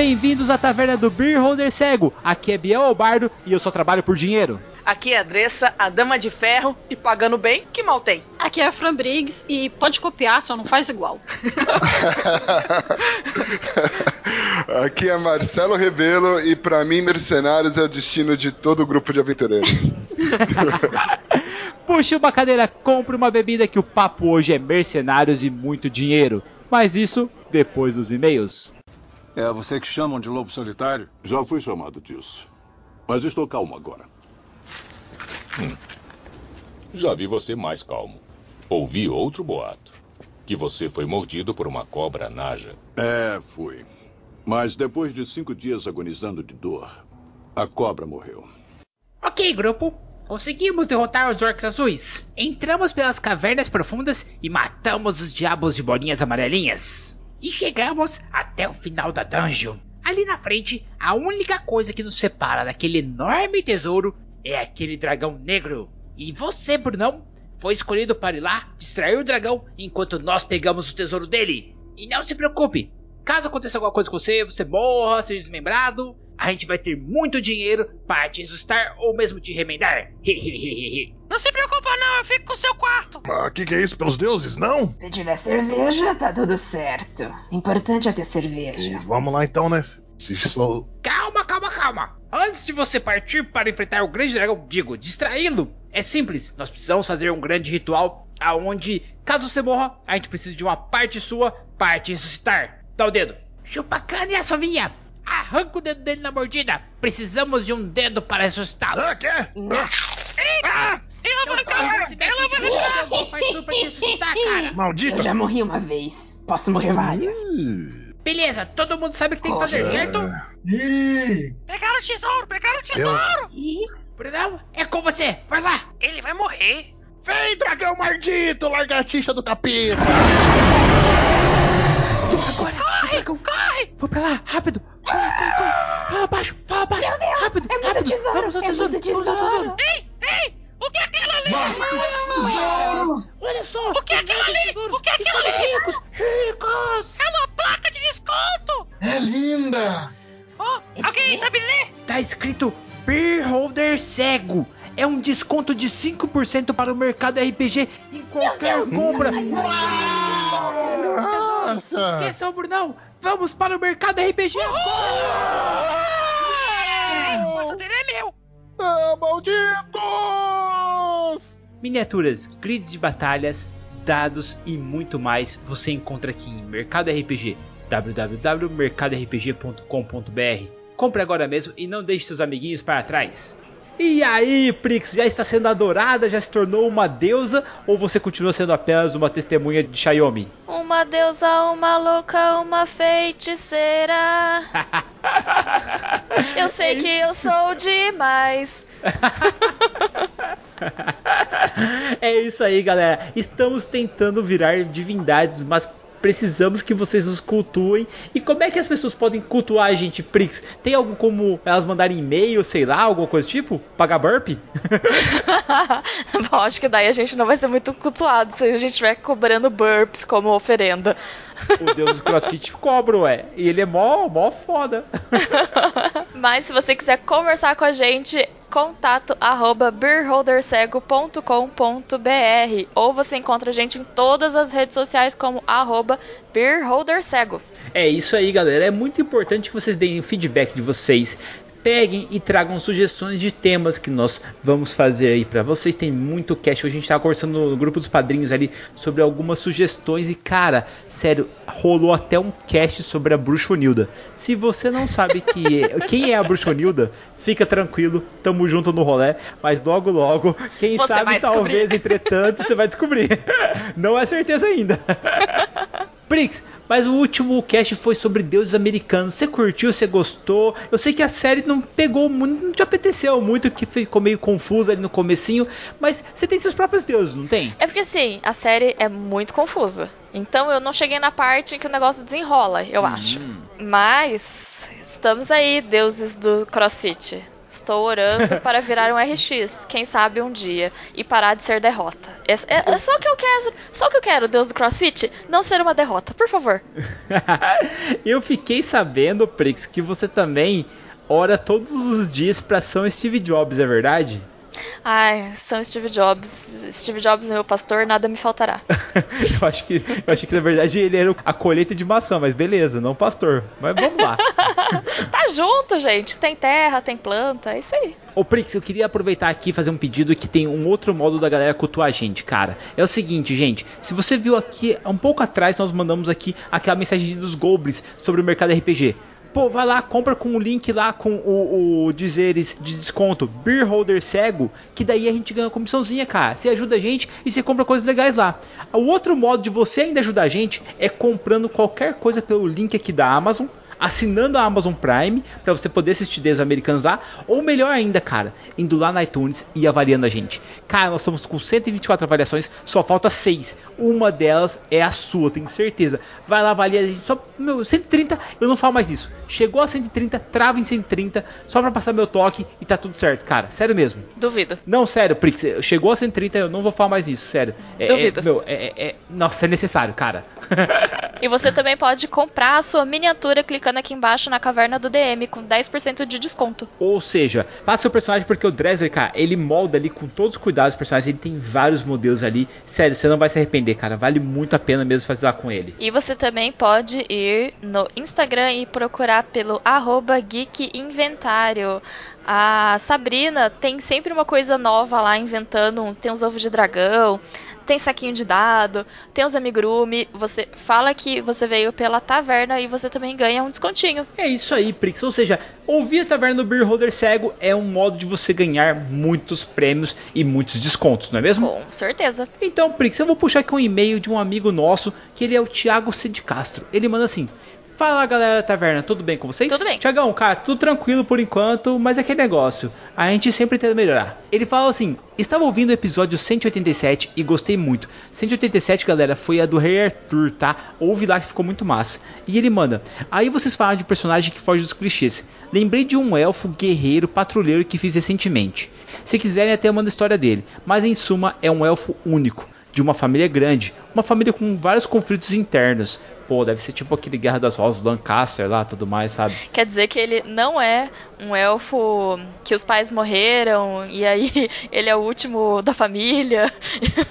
bem-vindos à taverna do Beer Holder Cego. Aqui é Biel Albardo e eu só trabalho por dinheiro. Aqui é a Dressa, a dama de ferro, e pagando bem, que mal tem. Aqui é a Fran Briggs e pode copiar, só não faz igual. Aqui é Marcelo Rebelo e para mim mercenários é o destino de todo o grupo de aventureiros. Puxe uma cadeira, compre uma bebida que o papo hoje é mercenários e muito dinheiro. Mas isso depois dos e-mails. É você que chamam de lobo solitário? Já fui chamado disso. Mas estou calmo agora. Hum. Já vi você mais calmo. Ouvi outro boato. Que você foi mordido por uma cobra naja. É, fui. Mas depois de cinco dias agonizando de dor, a cobra morreu. Ok, grupo. Conseguimos derrotar os orcs azuis. Entramos pelas cavernas profundas e matamos os diabos de bolinhas amarelinhas. E chegamos até o final da dungeon. Ali na frente, a única coisa que nos separa daquele enorme tesouro é aquele dragão negro. E você, Brunão, foi escolhido para ir lá distrair o dragão enquanto nós pegamos o tesouro dele. E não se preocupe, caso aconteça alguma coisa com você, você morra, seja desmembrado, a gente vai ter muito dinheiro para te assustar ou mesmo te remendar. não se preocupa não, eu fico com o seu quarto. Ah, que que é isso pelos deuses, não? Se tiver cerveja, tá tudo certo. Importante é ter cerveja. vamos lá então, né? Se sou... Calma, calma, calma. Antes de você partir para enfrentar o grande dragão, digo, distraí-lo, é simples. Nós precisamos fazer um grande ritual aonde, caso você morra, a gente precisa de uma parte sua para te ressuscitar. Dá o dedo. Chupa a cana e a sovinha. Arranca o dedo dele na mordida. Precisamos de um dedo para ressuscitá-lo. Ah, quê? Ah! Ela vai cair! Ela vai sua para te ressuscitar, cara. Maldita! Eu já morri uma vez. Posso morrer várias. Beleza, todo mundo sabe o que tem que fazer, certo? Pegaram o tesouro, pegaram o tesouro! Ih, Brunão, é com você, vai lá! Ele vai morrer! Vem, dragão maldito, lagartixa do capeta! Corre, dragão, corre! vou pra lá, rápido! Corre, corre, corre! Fala baixo, fala baixo! Meu Deus, rápido, é muito rápido! tesouro, vamos ao é tesouro, vamos ao tesouro. Ei, ei! O que é aquilo ali? Olha só! O que é aquilo ali? tesouros O que é aquilo ali? ricos! Ricos! É uma placa de desconto! É linda! Oh, alguém sabe ler? Tá escrito Beer Holder Cego! É um desconto de 5% para o mercado RPG em qualquer compra! Nossa! Esqueça o Brunão! Vamos para o mercado RPG agora! O quarto dele é meu! Ah, malditos! Miniaturas, grids de batalhas, dados e muito mais você encontra aqui em Mercado RPG www.mercadorpg.com.br. Compre agora mesmo e não deixe seus amiguinhos para trás. E aí, Prix, já está sendo adorada, já se tornou uma deusa ou você continua sendo apenas uma testemunha de Xiaomi? Uma deusa, uma louca, uma feiticeira. Eu sei que eu sou demais. é isso aí, galera. Estamos tentando virar divindades, mas precisamos que vocês nos cultuem. E como é que as pessoas podem cultuar a gente, Prix? Tem algum como elas mandarem e-mail, sei lá, alguma coisa do tipo? Pagar burp? Bom, acho que daí a gente não vai ser muito cultuado se a gente estiver cobrando burps como oferenda. O deus do crossfit cobra, ué. E ele é mó, mó foda. Mas se você quiser conversar com a gente, contato arroba beerholdercego.com.br ou você encontra a gente em todas as redes sociais como arroba beerholdercego. É isso aí, galera. É muito importante que vocês deem o feedback de vocês. Peguem e tragam sugestões de temas que nós vamos fazer aí para vocês. Tem muito cast. Hoje a gente tava conversando no grupo dos padrinhos ali sobre algumas sugestões. E cara, sério, rolou até um cast sobre a Bruxonilda. Se você não sabe que é, quem é a Bruxonilda, fica tranquilo, tamo junto no rolê. Mas logo, logo, quem Você sabe, talvez, descobrir. entretanto, você vai descobrir. Não é certeza ainda. Prix, mas o último cast foi sobre deuses americanos. Você curtiu? Você gostou? Eu sei que a série não pegou muito, não te apeteceu muito, que ficou meio confusa ali no comecinho, mas você tem seus próprios deuses, não tem? É porque assim, a série é muito confusa. Então eu não cheguei na parte em que o negócio desenrola, eu acho. Mas estamos aí, deuses do CrossFit. Estou orando para virar um RX, quem sabe um dia, e parar de ser derrota. É, é, é só que eu quero, só que eu quero, Deus do CrossFit, não ser uma derrota, por favor. eu fiquei sabendo, Prix, que você também ora todos os dias para São Steve Jobs, é verdade? Ai, São Steve Jobs. Steve Jobs, meu pastor, nada me faltará. eu, acho que, eu acho que na verdade ele era a colheita de maçã, mas beleza, não pastor. Mas vamos lá. tá junto, gente. Tem terra, tem planta, é isso aí. Ô Prix, eu queria aproveitar aqui e fazer um pedido que tem um outro modo da galera cultuar a gente, cara. É o seguinte, gente. Se você viu aqui, um pouco atrás, nós mandamos aqui aquela mensagem dos Goblins sobre o mercado RPG. Pô, vai lá, compra com o link lá com o, o dizeres de desconto Beer Holder Cego, que daí a gente ganha uma comissãozinha, cara. Você ajuda a gente e você compra coisas legais lá. O outro modo de você ainda ajudar a gente é comprando qualquer coisa pelo link aqui da Amazon assinando a Amazon Prime para você poder assistir desenhos americanos lá, ou melhor ainda, cara, indo lá na iTunes e avaliando a gente. Cara, nós estamos com 124 avaliações, só falta 6. Uma delas é a sua, tenho certeza. Vai lá, avalia a gente. Só, meu, 130, eu não falo mais isso. Chegou a 130, trava em 130, só para passar meu toque e tá tudo certo, cara. Sério mesmo. Duvido. Não, sério, Prix, chegou a 130, eu não vou falar mais isso, sério. É, Duvido. É, meu, é, é, nossa, é necessário, cara. e você também pode comprar a sua miniatura clicando aqui embaixo na caverna do DM com 10% de desconto. Ou seja, faça seu personagem porque o Dresser, cara, ele molda ali com todos os cuidados dos personagens, ele tem vários modelos ali. Sério, você não vai se arrepender, cara. Vale muito a pena mesmo fazer lá com ele. E você também pode ir no Instagram e procurar pelo arroba Geek Inventário. A Sabrina tem sempre uma coisa nova lá inventando. Tem uns ovos de dragão, tem saquinho de dado, tem os amigurumi. Você fala que você veio pela taverna e você também ganha um descontinho. É isso aí, Prix. Ou seja, ouvir a taverna do Beer Holder Cego é um modo de você ganhar muitos prêmios e muitos descontos, não é mesmo? Com certeza. Então, Prix, eu vou puxar aqui um e-mail de um amigo nosso, que ele é o Thiago C. de Castro. Ele manda assim: Fala galera da taverna, tudo bem com vocês? Tudo bem. Tiagão, cara, tudo tranquilo por enquanto, mas é aquele negócio. A gente sempre tenta melhorar. Ele fala assim: Estava ouvindo o episódio 187 e gostei muito. 187, galera, foi a do Rei Arthur, tá? Ouve lá que ficou muito massa. E ele manda: Aí vocês falam de personagem que foge dos clichês. Lembrei de um elfo guerreiro patrulheiro que fiz recentemente. Se quiserem, até mando a história dele. Mas em suma, é um elfo único de uma família grande, uma família com vários conflitos internos, pô, deve ser tipo aquele Guerra das Rosas Lancaster lá, tudo mais, sabe? Quer dizer que ele não é um elfo que os pais morreram e aí ele é o último da família.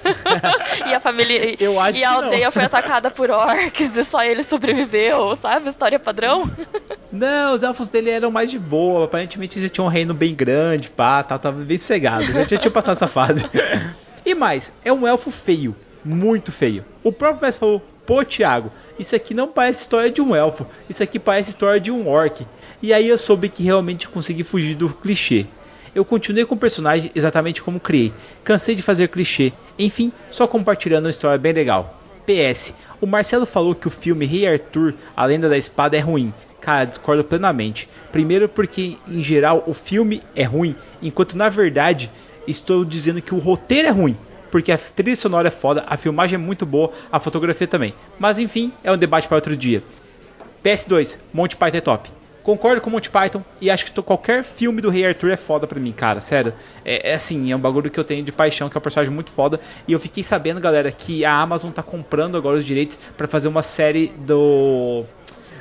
e a família Eu acho e a aldeia não. foi atacada por orcs e só ele sobreviveu, sabe? História padrão. Não, os elfos dele eram mais de boa, aparentemente já tinham um reino bem grande, pá, tal, tava bem cegado, já tinha passado essa fase. E mais, é um elfo feio, muito feio. O próprio mestre falou: pô, Thiago, isso aqui não parece história de um elfo, isso aqui parece história de um orc. E aí eu soube que realmente consegui fugir do clichê. Eu continuei com o personagem exatamente como criei. Cansei de fazer clichê. Enfim, só compartilhando uma história bem legal. PS, o Marcelo falou que o filme Rei Arthur, A Lenda da Espada é ruim. Cara, discordo plenamente. Primeiro porque em geral o filme é ruim, enquanto na verdade estou dizendo que o roteiro é ruim porque a trilha sonora é foda, a filmagem é muito boa, a fotografia também. Mas enfim, é um debate para outro dia. PS2, Monty Python é top. Concordo com Monty Python e acho que qualquer filme do Rei Arthur é foda pra mim, cara. Sério. É, é, assim, é um bagulho que eu tenho de paixão, que é um personagem muito foda. E eu fiquei sabendo, galera, que a Amazon tá comprando agora os direitos para fazer uma série do.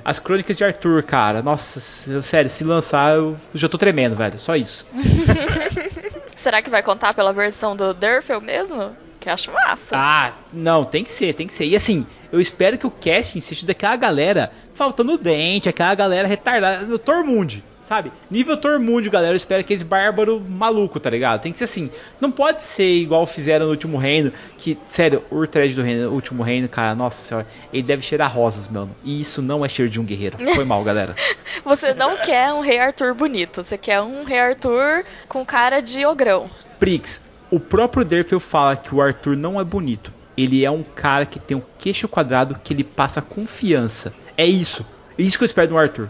As Crônicas de Arthur, cara. Nossa, sério, se lançar eu já tô tremendo, velho. Só isso. Será que vai contar pela versão do Durfell mesmo? Que acho massa. Ah, não, tem que ser, tem que ser. E assim, eu espero que o casting seja daquela galera faltando dente, aquela galera retardada, no Tormund, sabe? Nível Tormund, galera, eu espero aqueles bárbaro maluco, tá ligado? Tem que ser assim. Não pode ser igual fizeram no Último Reino, que, sério, o Urtred do reino, Último Reino, cara, nossa senhora, ele deve cheirar rosas, mano. E isso não é cheiro de um guerreiro. Foi mal, galera. você não quer um Rei Arthur bonito, você quer um Rei Arthur com cara de ogrão. Prix, o próprio Derfel fala que o Arthur não é bonito. Ele é um cara que tem um queixo quadrado que ele passa confiança. É isso. É isso que eu espero do Arthur.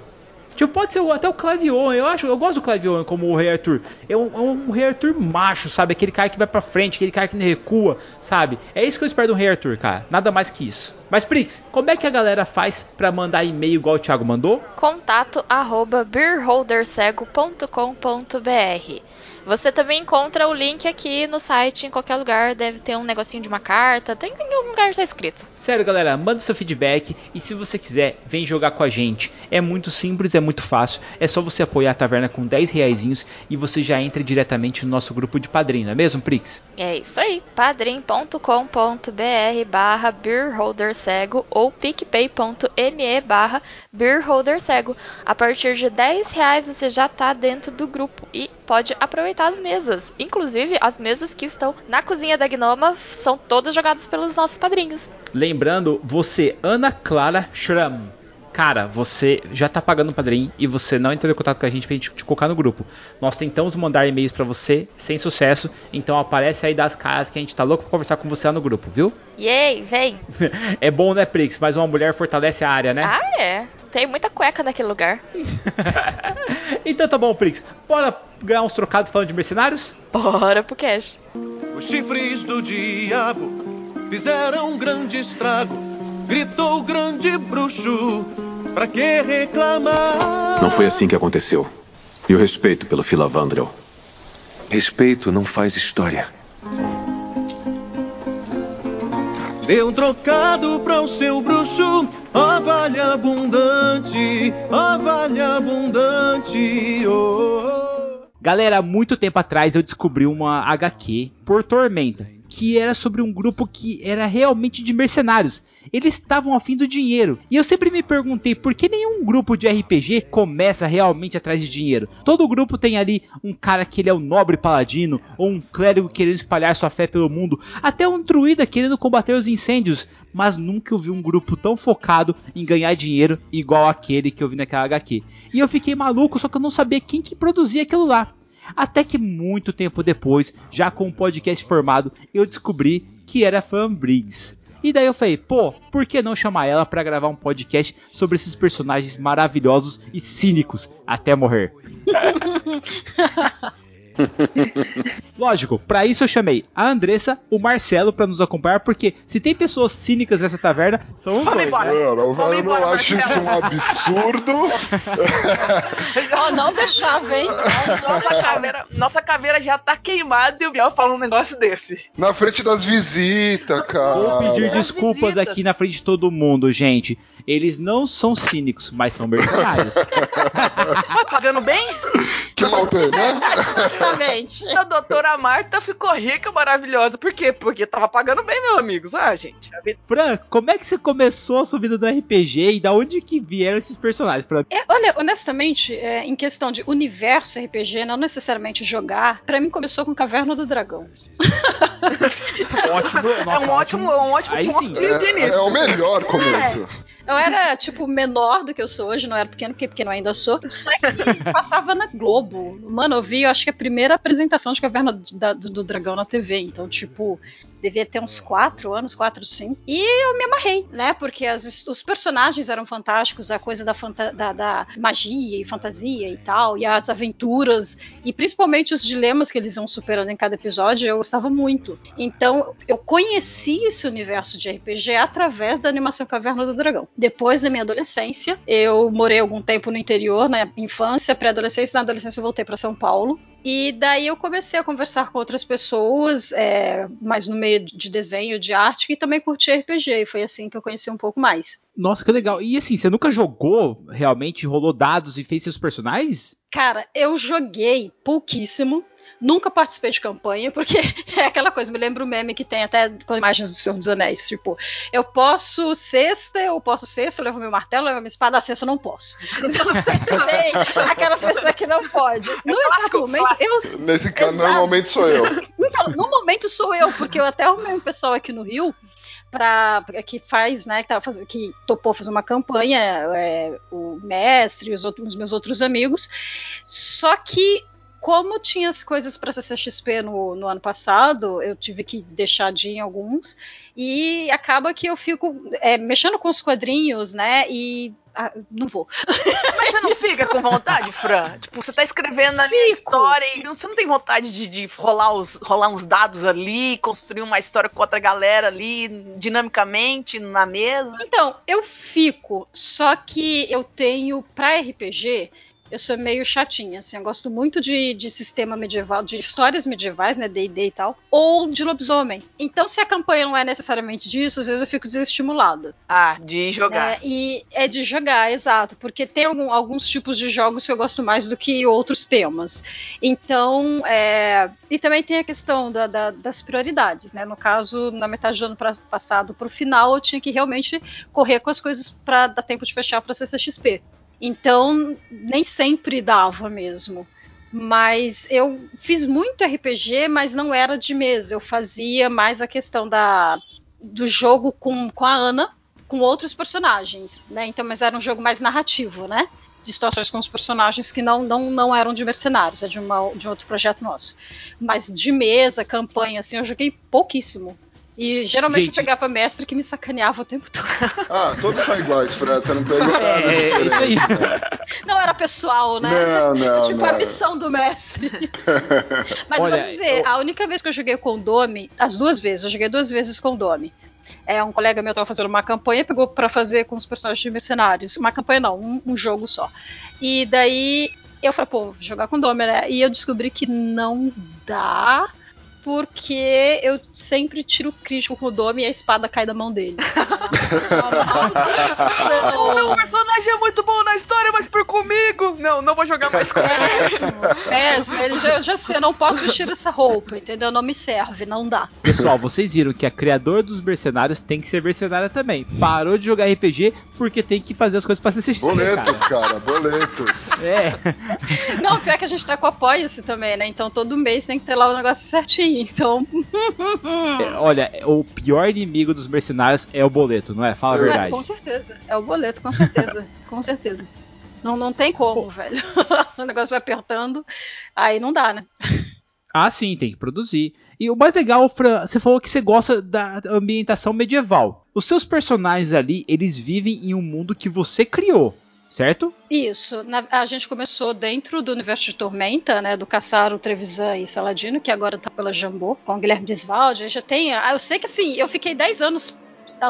Tipo, pode ser até o Clive Owen. Eu acho, eu gosto do Clive Owen como o Rei Arthur. É um, é um Rei Arthur macho, sabe? Aquele cara que vai pra frente, aquele cara que não recua, sabe? É isso que eu espero do Rei Arthur, cara. Nada mais que isso. Mas, Prix, como é que a galera faz pra mandar e-mail igual o Thiago mandou? Contato arroba beerholdercego.com.br Você também encontra o link aqui no site, em qualquer lugar. Deve ter um negocinho de uma carta. Tem em algum lugar tá escrito. Sério, galera, manda o seu feedback e se você quiser, vem jogar com a gente. É muito simples, é muito fácil. É só você apoiar a taverna com 10 reaisinhos e você já entra diretamente no nosso grupo de padrinho, não é mesmo, Prix? É isso aí, padrim.com.br barra beerholdercego ou picpay.me barra beerholdercego. A partir de 10 reais você já tá dentro do grupo e pode aproveitar as mesas. Inclusive, as mesas que estão na cozinha da Gnoma são todas jogadas pelos nossos padrinhos. Lembrando, você, Ana Clara Schramm. Cara, você já tá pagando o padrinho e você não entrou em contato com a gente pra gente te colocar no grupo. Nós tentamos mandar e-mails pra você sem sucesso, então aparece aí das caras que a gente tá louco pra conversar com você lá no grupo, viu? Yay, vem! é bom, né, Prix? Mas uma mulher fortalece a área, né? Ah, é. Tem muita cueca naquele lugar. Então tá bom, Prix. Bora ganhar uns trocados falando de mercenários? Bora pro cash. Os chifres do diabo fizeram um grande estrago. Gritou o grande bruxo, pra que reclamar? Não foi assim que aconteceu. E o respeito pelo Filavandrel. Respeito não faz história. Dê um trocado para o seu bruxo, ó vale abundante, ó vale abundante, oh. Galera, muito tempo atrás eu descobri uma HQ por Tormenta, que era sobre um grupo que era realmente de mercenários. Eles estavam afim do dinheiro. E eu sempre me perguntei por que nenhum grupo de RPG começa realmente atrás de dinheiro. Todo grupo tem ali um cara que ele é o nobre paladino, ou um clérigo querendo espalhar sua fé pelo mundo, até um druida querendo combater os incêndios. Mas nunca eu vi um grupo tão focado em ganhar dinheiro igual aquele que eu vi naquela HQ. E eu fiquei maluco, só que eu não sabia quem que produzia aquilo lá. Até que muito tempo depois, já com o podcast formado, eu descobri que era Fan Briggs. E daí eu falei, pô, por que não chamar ela para gravar um podcast sobre esses personagens maravilhosos e cínicos até morrer? Lógico, para isso eu chamei a Andressa, o Marcelo para nos acompanhar, porque se tem pessoas cínicas nessa taverna, são os Vamos dois. embora. né? Eu, não, Vamos eu embora, não acho isso um absurdo. Ó, não deixava, hein? Nossa caveira, nossa caveira já tá queimada e o Biel fala um negócio desse. Na frente das visitas, cara. Vou pedir As desculpas visitas. aqui na frente de todo mundo, gente. Eles não são cínicos, mas são mercenários. Mas pagando bem? Que mal tem, né? Exatamente. A doutora Marta ficou rica, maravilhosa. Por quê? Porque tava pagando bem, meus amigos. Ah, gente. a vida- Fran, como é que você começou a sua vida do RPG e da onde que vieram esses personagens? Fran? É, olha, honestamente, é, em questão de universo RPG, não necessariamente jogar, pra mim começou com Caverna do Dragão. Ótimo, é nossa, um ótimo, um ótimo ponto sim. de, de É, início. é o melhor começo. Eu era, tipo, menor do que eu sou hoje, não era pequeno, porque pequeno ainda sou. Só que passava na Globo. Mano, eu vi, eu acho que a primeira apresentação de Caverna do, do Dragão na TV. Então, tipo, devia ter uns 4 anos, 4, 5. E eu me amarrei, né? Porque as- os personagens eram fantásticos, a coisa da, da- da magia e fantasia e tal, e as aventuras, e principalmente os dilemas que eles iam superando em cada episódio, eu gostava muito. Então, eu conheci esse universo de RPG através da animação Caverna do Dragão. Depois da minha adolescência, eu morei algum tempo no interior, na infância, pré-adolescência, na adolescência eu voltei para São Paulo. E daí eu comecei a conversar com outras pessoas, é, mais no meio de desenho, de arte, que também curtia RPG. E foi assim que eu conheci um pouco mais. Nossa, que legal. E assim, você nunca jogou realmente, rolou dados e fez seus personagens? Cara, eu joguei pouquíssimo. Nunca participei de campanha, porque é aquela coisa, me lembra o meme que tem até com imagens do Senhor dos Anéis. Tipo, eu posso cesta, eu posso cesta, eu levo meu martelo, eu levo minha espada, a cesta eu não posso. Então sempre tem aquela pessoa que não pode. No exato momento, eu. Nesse caso, Exato. normalmente sou eu. Então, no momento sou eu, porque eu até arrumei um pessoal aqui no Rio para que faz, né, que, tava faz, que topou fazer uma campanha, é, o mestre e os, outros, os meus outros amigos. Só que como tinha as coisas para CCXP no, no ano passado, eu tive que deixar de ir em alguns, e acaba que eu fico é, mexendo com os quadrinhos, né? E ah, não vou. Mas você não fica com vontade, Fran? Tipo, você tá escrevendo a minha história e você não tem vontade de, de rolar, os, rolar uns dados ali, construir uma história com outra galera ali, dinamicamente, na mesa? Então, eu fico, só que eu tenho pra RPG eu sou meio chatinha, assim, eu gosto muito de, de sistema medieval, de histórias medievais, né, D&D e tal, ou de lobisomem. Então, se a campanha não é necessariamente disso, às vezes eu fico desestimulada. Ah, de jogar. É, e é de jogar, exato, porque tem algum, alguns tipos de jogos que eu gosto mais do que outros temas. Então, é, e também tem a questão da, da, das prioridades, né, no caso, na metade do ano pra, passado pro final, eu tinha que realmente correr com as coisas para dar tempo de fechar pra CCXP. Então, nem sempre dava mesmo. Mas eu fiz muito RPG, mas não era de mesa. Eu fazia mais a questão da, do jogo com, com a Ana, com outros personagens, né? Então, mas era um jogo mais narrativo, né? De situações com os personagens que não, não, não eram de mercenários, é de, uma, de outro projeto nosso. Mas de mesa, campanha, assim, eu joguei pouquíssimo. E geralmente Gente. eu pegava mestre que me sacaneava o tempo todo. Ah, todos são iguais, Fred. Você não pegou nada é, é, isso aí. Não era pessoal, né? Não, não, tipo não. a missão do mestre. Mas Olha, vou dizer, eu... a única vez que eu joguei com o Dome, as duas vezes, eu joguei duas vezes com o Dome. É, um colega meu estava fazendo uma campanha, pegou para fazer com os personagens de mercenários. Uma campanha não, um, um jogo só. E daí eu falei, pô, vou jogar com o Dome, né? E eu descobri que não dá porque eu sempre tiro crítico com o Dome e a espada cai da mão dele. o meu personagem é muito bom na história, mas por comigo. Não, não vou jogar mais com ele. Péssimo. Ele já, já sei, eu não posso vestir essa roupa, entendeu? Não me serve, não dá. Pessoal, vocês viram que a criadora dos mercenários tem que ser mercenária também. Parou de jogar RPG porque tem que fazer as coisas pra se assistir. Boletos, cara, cara boletos. É. Não, pior que a gente tá com apoia-se também, né? Então todo mês tem que ter lá o negócio certinho então. é, olha, o pior inimigo dos mercenários é o boleto, não é? Fala a é, verdade. É, com certeza. É o boleto, com certeza. com certeza. Não, não tem como, Pô. velho. o negócio vai apertando, aí não dá, né? Ah, sim, tem que produzir. E o mais legal, Fran, você falou que você gosta da ambientação medieval. Os seus personagens ali, eles vivem em um mundo que você criou certo? Isso. Na, a gente começou dentro do universo de Tormenta, né? Do Caçaro, Trevisan e Saladino, que agora tá pela Jambô, com o Guilherme Desvalde. Já tem. Ah, eu sei que assim, eu fiquei 10 anos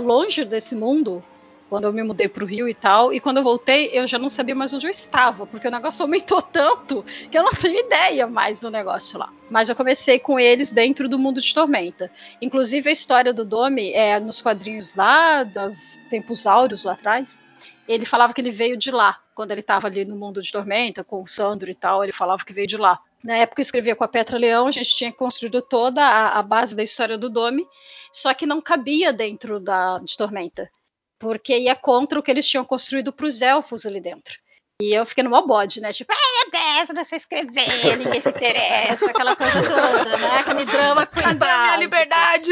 longe desse mundo. Quando eu me mudei pro Rio e tal, e quando eu voltei, eu já não sabia mais onde eu estava, porque o negócio aumentou tanto que eu não tenho ideia mais do negócio lá. Mas eu comecei com eles dentro do mundo de Tormenta. Inclusive, a história do Domi é nos quadrinhos lá, dos tempos áureos lá atrás ele falava que ele veio de lá, quando ele estava ali no mundo de Tormenta, com o Sandro e tal, ele falava que veio de lá. Na época eu escrevia com a Petra Leão, a gente tinha construído toda a, a base da história do Dome, só que não cabia dentro da, de Tormenta, porque ia contra o que eles tinham construído para os elfos ali dentro. E eu fiquei no mó bode, né? Tipo, ai meu Deus, não sei escrever, ninguém se interessa, aquela coisa toda, né? Aquele drama com a minha liberdade?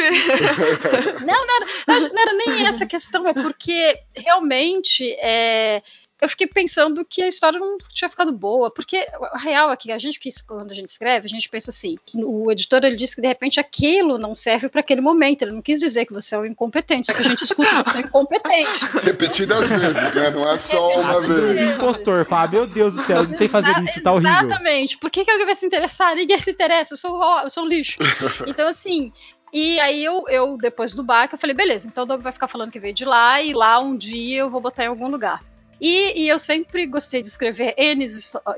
Não, não era, não era nem essa questão, é porque realmente é, eu fiquei pensando que a história não tinha ficado boa, porque a real é que a gente, quando a gente escreve, a gente pensa assim, o editor ele disse que de repente aquilo não serve para aquele momento, ele não quis dizer que você é um incompetente, só que a gente escuta que você é incompetente. Repetidas vezes, né? Não é só uma vez. impostor, fala, meu Deus do céu, eu não sei fazer isso, tá horrível. Exatamente, por que, que alguém vai se interessar? Ninguém se interessa, eu sou, eu sou um lixo. Então, assim, e aí eu, eu depois do bar, eu falei, beleza, então o Dobby vai ficar falando que veio de lá e lá um dia eu vou botar em algum lugar. E, e, eu sempre gostei de escrever N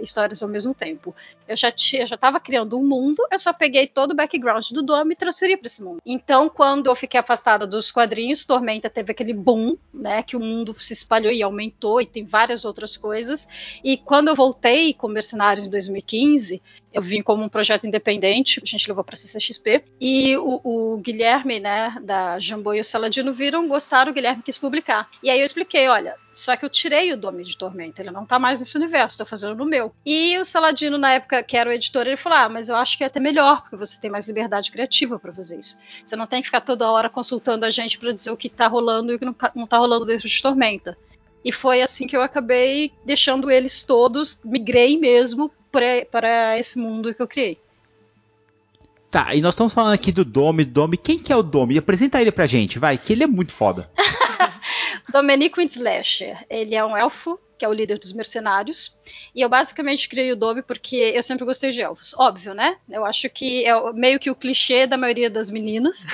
histórias ao mesmo tempo. Eu já estava criando um mundo, eu só peguei todo o background do Dome e transferi para esse mundo. Então, quando eu fiquei afastada dos quadrinhos, Tormenta teve aquele boom, né, que o mundo se espalhou e aumentou e tem várias outras coisas. E quando eu voltei com Mercenários em 2015, eu vim como um projeto independente, a gente levou para CCXP, e o, o, Guilherme, né, da Jambô e o Saladino viram, gostaram, o Guilherme quis publicar. E aí eu expliquei, olha, só que eu tirei o Dome de Tormenta, ele não tá mais nesse universo, tô fazendo no meu. E o Saladino, na época que era o editor, ele falou, ah, mas eu acho que é até melhor, porque você tem mais liberdade criativa para fazer isso. Você não tem que ficar toda hora consultando a gente para dizer o que tá rolando e o que não, não tá rolando dentro de Tormenta. E foi assim que eu acabei deixando eles todos, migrei mesmo para esse mundo que eu criei. Tá, e nós estamos falando aqui do Domi, Domi. Quem que é o Domi? Apresenta ele pra gente, vai, que ele é muito foda. Domenico Windslasher. Ele é um elfo, que é o líder dos mercenários. E eu basicamente criei o Domi porque eu sempre gostei de elfos. Óbvio, né? Eu acho que é meio que o clichê da maioria das meninas.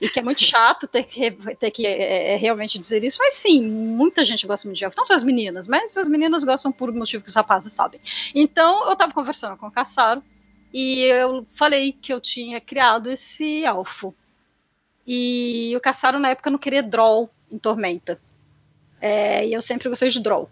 e que é muito chato ter que, ter que é, é, realmente dizer isso. Mas sim, muita gente gosta muito de elfos. Não só as meninas, mas as meninas gostam por motivo que os rapazes sabem. Então eu tava conversando com o Caçaro e eu falei que eu tinha criado esse elfo. E o Caçaro na época não queria Droll em Tormenta. É, e eu sempre gostei de Droll.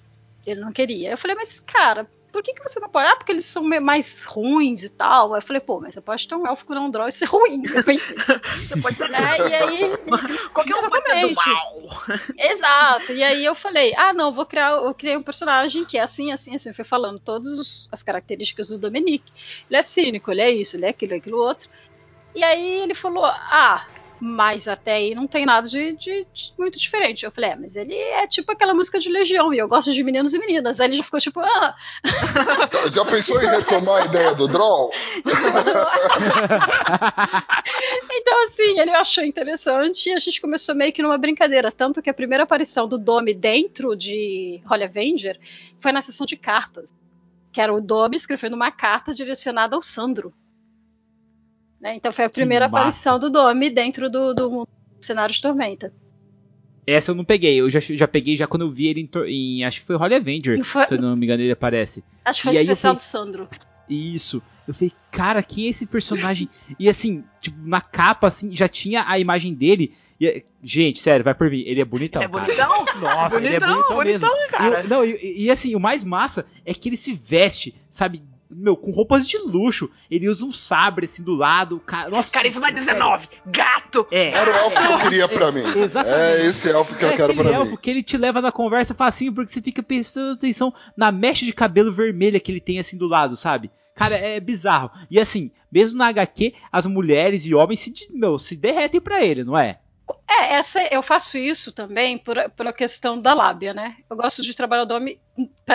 Ele não queria. Eu falei, mas cara, por que, que você não pode? Ah, porque eles são mais ruins e tal. Aí eu falei, pô, mas você pode ter um elfo com um Droll e ser ruim. Eu pensei. você pode ter. Né? E aí. Qualquer um pode ser do mal. Exato. E aí eu falei, ah, não, vou criar. Eu criei um personagem que é assim, assim, assim. Eu fui falando todas as características do Dominique. Ele é cínico, ele é isso, ele é aquilo, aquilo outro. E aí ele falou, ah, mas até aí não tem nada de, de, de, muito diferente. Eu falei, é, mas ele é tipo aquela música de Legião, e eu gosto de meninos e meninas. Aí ele já ficou tipo, ah. Já, já pensou em retomar a ideia do Droll? então, assim, ele achou interessante e a gente começou meio que numa brincadeira. Tanto que a primeira aparição do Domi dentro de Holy Avenger foi na sessão de cartas. Que era o Domi escrevendo uma carta direcionada ao Sandro. Né? Então foi a primeira aparição do Domi dentro do, do cenário de Tormenta. Essa eu não peguei, eu já, já peguei já quando eu vi ele em, em acho que foi Holy Avenger, foi, se eu não me engano ele aparece. Acho que foi e especial falei, do Sandro. Isso. Eu falei, cara, quem é esse personagem? e assim, tipo, na capa assim, já tinha a imagem dele. E, gente, sério, vai por mim, ele é bonitão. Ele é bonitão? Cara. Nossa, bonitão, ele é bonitão, bonitão mesmo. Cara. E, não, e, e assim, o mais massa é que ele se veste, sabe, meu, com roupas de luxo. Ele usa um sabre assim do lado. Cara, nossa, Carisma 19, gato! É. Era o elfo que eu queria pra mim. É, exatamente. É esse elfo que é eu quero aquele pra elfo mim. que ele te leva na conversa facinho, porque você fica prestando atenção na mecha de cabelo vermelha que ele tem assim do lado, sabe? Cara, é bizarro. E assim, mesmo na HQ, as mulheres e homens se, meu, se derretem pra ele, não é? É, essa, eu faço isso também por, pela questão da lábia, né? Eu gosto de trabalhar o Domi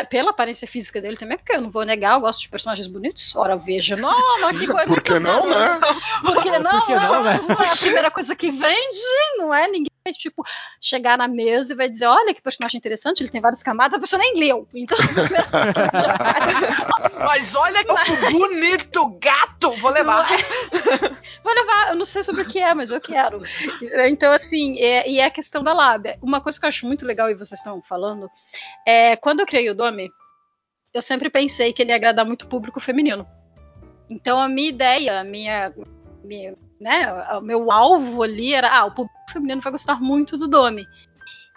pela aparência física dele também, porque eu não vou negar, eu gosto de personagens bonitos. Ora, veja, não, mas que coisa. Por que não, né? Por que não? Por que não, né? Não é a primeira coisa que vende, não é? Ninguém vai, tipo, chegar na mesa e vai dizer, olha que personagem interessante, ele tem várias camadas, a pessoa nem leu. Então, mas olha que bonito, gato, vou levar. Vou levar, eu não sei sobre o que é, mas eu quero. Então, assim, é, e é a questão da lábia. Uma coisa que eu acho muito legal, e vocês estão falando, é quando eu criei o Domi, eu sempre pensei que ele ia agradar muito o público feminino. Então, a minha ideia, a minha, minha né, o meu alvo ali era, ah, o público feminino vai gostar muito do Domi.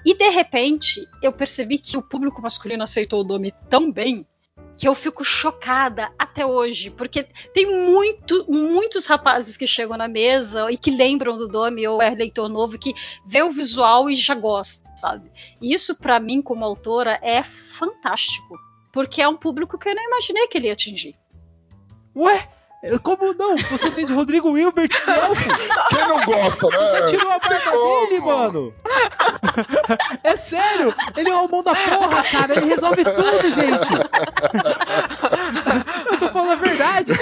E de repente, eu percebi que o público masculino aceitou o Domi tão bem que eu fico chocada até hoje, porque tem muito, muitos rapazes que chegam na mesa e que lembram do Domi ou é leitor novo que vê o visual e já gosta, sabe? E isso para mim como autora é fantástico, porque é um público que eu não imaginei que ele ia atingir. Ué, como não? Você fez o Rodrigo Wilbert de elfo. Quem não gosta, né? Você tirou a barba dele, mano. É sério. Ele é o mão da porra, cara. Ele resolve tudo, gente. Eu tô falando a verdade.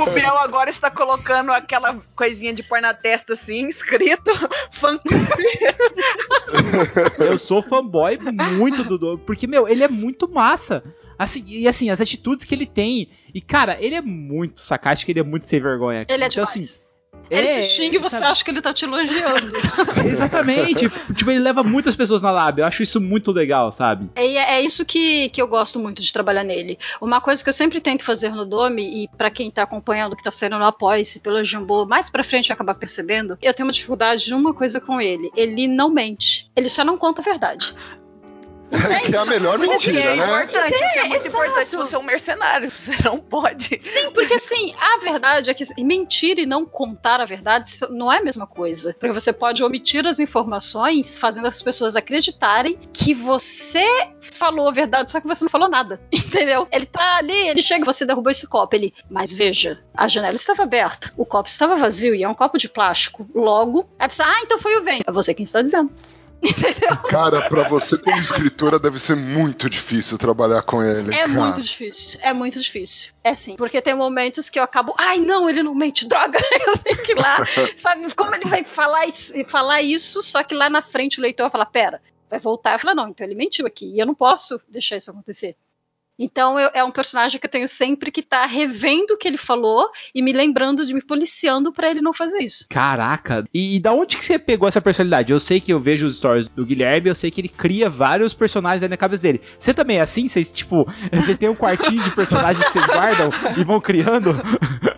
O Biel agora está colocando aquela coisinha de pôr na testa assim, escrito fã Eu sou fanboy muito do Dom, porque, meu, ele é muito massa. Assim, e assim, as atitudes que ele tem. E, cara, ele é muito sarcástico, ele é muito sem vergonha. Ele é então, demais. assim. Ele é, te xinga e você sabe? acha que ele tá te elogiando. Exatamente. tipo, ele leva muitas pessoas na lábia. Eu acho isso muito legal, sabe? É, é isso que, que eu gosto muito de trabalhar nele. Uma coisa que eu sempre tento fazer no Domi, e para quem tá acompanhando o que tá saindo no Apoia-se pelo Jumbo, mais pra frente vai acabar percebendo, eu tenho uma dificuldade de uma coisa com ele. Ele não mente. Ele só não conta a verdade. Que é a melhor mentira, é né? importante, é É, muito exato. importante você é um mercenário, você não pode. Sim, porque assim, a verdade é que mentir e não contar a verdade não é a mesma coisa. Porque você pode omitir as informações, fazendo as pessoas acreditarem que você falou a verdade, só que você não falou nada. Entendeu? Ele tá ali, ele chega, você derrubou esse copo. Ele, mas veja, a janela estava aberta, o copo estava vazio e é um copo de plástico. Logo, a pessoa, ah, então foi o vento. É você quem está dizendo. Cara, pra você como escritora deve ser muito difícil trabalhar com ele. É cara. muito difícil, é muito difícil. É sim, porque tem momentos que eu acabo, ai não, ele não mente, droga, eu tenho que ir lá. Sabe como ele vai falar, isso- falar isso, só que lá na frente o leitor vai falar, pera, vai voltar e falar, não, então ele mentiu aqui, e eu não posso deixar isso acontecer. Então eu- é um personagem que eu tenho sempre que tá revendo o que ele falou e me lembrando de me policiando pra ele não fazer isso. Caraca, e, e da onde que você pegou essa personalidade? Eu sei que eu vejo os stories do Guilherme, eu sei que ele cria vários personagens aí na cabeça dele. Você também é assim? Vocês, tipo, vocês têm um quartinho de personagem que vocês guardam e vão criando?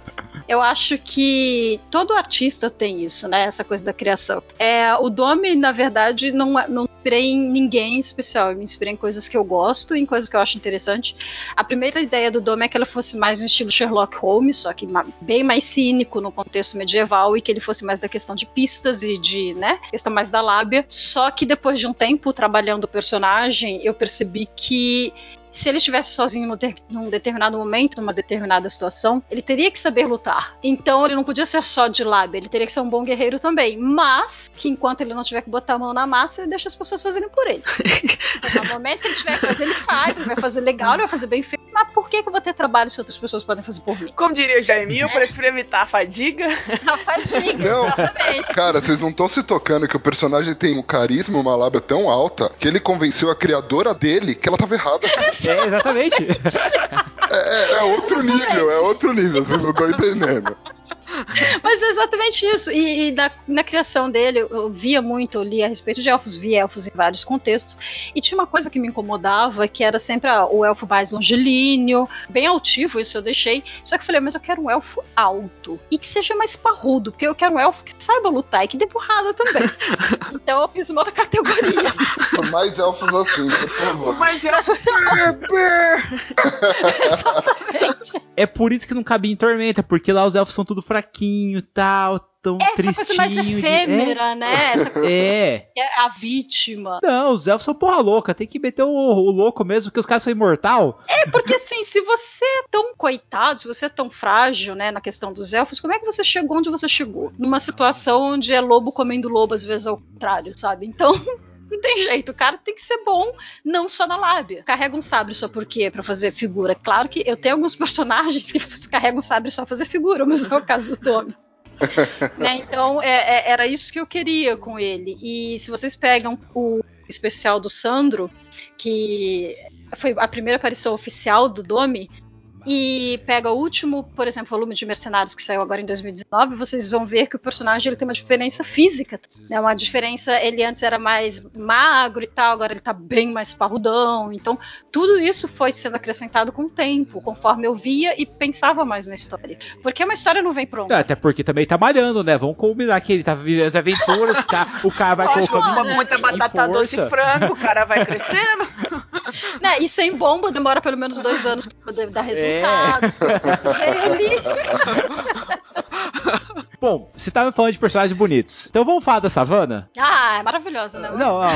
Eu acho que todo artista tem isso, né? Essa coisa da criação. É, o Domi, na verdade, não, é- não inspirei em ninguém em especial. Eu me inspirei em coisas que eu gosto, em coisas que eu acho interessante. A primeira ideia do Domi é que ela fosse mais no estilo Sherlock Holmes, só que bem mais cínico no contexto medieval e que ele fosse mais da questão de pistas e de, né? Questão mais da lábia. Só que depois de um tempo trabalhando o personagem, eu percebi que se ele estivesse sozinho num, num determinado momento, numa determinada situação, ele teria que saber lutar. Então ele não podia ser só de lábia, ele teria que ser um bom guerreiro também. Mas que enquanto ele não tiver que botar a mão na massa, ele deixa as pessoas fazerem por ele. Então, no momento que ele tiver que fazer, ele faz, ele vai fazer legal, ele vai fazer bem feito. Mas por que, que eu vou ter trabalho se outras pessoas podem fazer por mim? Como diria o Jaime, eu prefiro evitar a fadiga. A fadiga, Não. exatamente. Cara, vocês não estão se tocando que o personagem tem um carisma, uma lábia tão alta que ele convenceu a criadora dele que ela tava errada. É, exatamente. É, é outro nível, é outro nível, vocês não estão entendendo. Mas é exatamente isso. E, e na, na criação dele, eu, via muito, eu lia a respeito de elfos, via elfos em vários contextos. E tinha uma coisa que me incomodava, que era sempre ah, o elfo mais longilíneo, bem altivo, isso eu deixei. Só que eu falei, mas eu quero um elfo alto e que seja mais parrudo, porque eu quero um elfo que saiba lutar e que dê porrada também. então eu fiz uma outra categoria. Mais elfos assim, por favor. Mas É por isso que não cabia em Tormenta, porque lá os elfos são tudo fraquinho e tal, tão Essa tristinho. coisa mais de- efêmera, né? Essa coisa É. que é a vítima. Não, os elfos são porra louca, tem que meter o, o louco mesmo, porque os caras são imortal. É, porque assim, se você é tão coitado, se você é tão frágil, né, na questão dos elfos, como é que você chegou onde você chegou? Numa situação onde é lobo comendo lobo, às vezes ao contrário, sabe? Então. Não tem jeito, o cara tem que ser bom, não só na lábia. Carrega um sabre só por quê? Pra fazer figura. Claro que eu tenho alguns personagens que carregam um sabre só pra fazer figura, mas não é o caso do Tommy. né? Então é- é- era isso que eu queria com ele. E se vocês pegam o especial do Sandro, que foi a primeira aparição oficial do Domi, e pega o último, por exemplo, volume de Mercenários que saiu agora em 2019, vocês vão ver que o personagem ele tem uma diferença física, né? Uma diferença, ele antes era mais magro e tal, agora ele tá bem mais parrudão. Então, tudo isso foi sendo acrescentado com o tempo, conforme eu via e pensava mais na história. Porque uma história não vem pronta. É, Até porque também tá malhando, né? Vamos combinar que ele tá vivendo as aventuras, tá? o cara vai Lógico, colocando uma- muita batata doce e frango, o cara vai crescendo. Né? E sem bomba demora pelo menos dois anos pra poder dar resultado. É. Ali. Bom, você tava falando de personagens bonitos. Então vamos falar da savana? Ah, é maravilhosa, né? Não, não,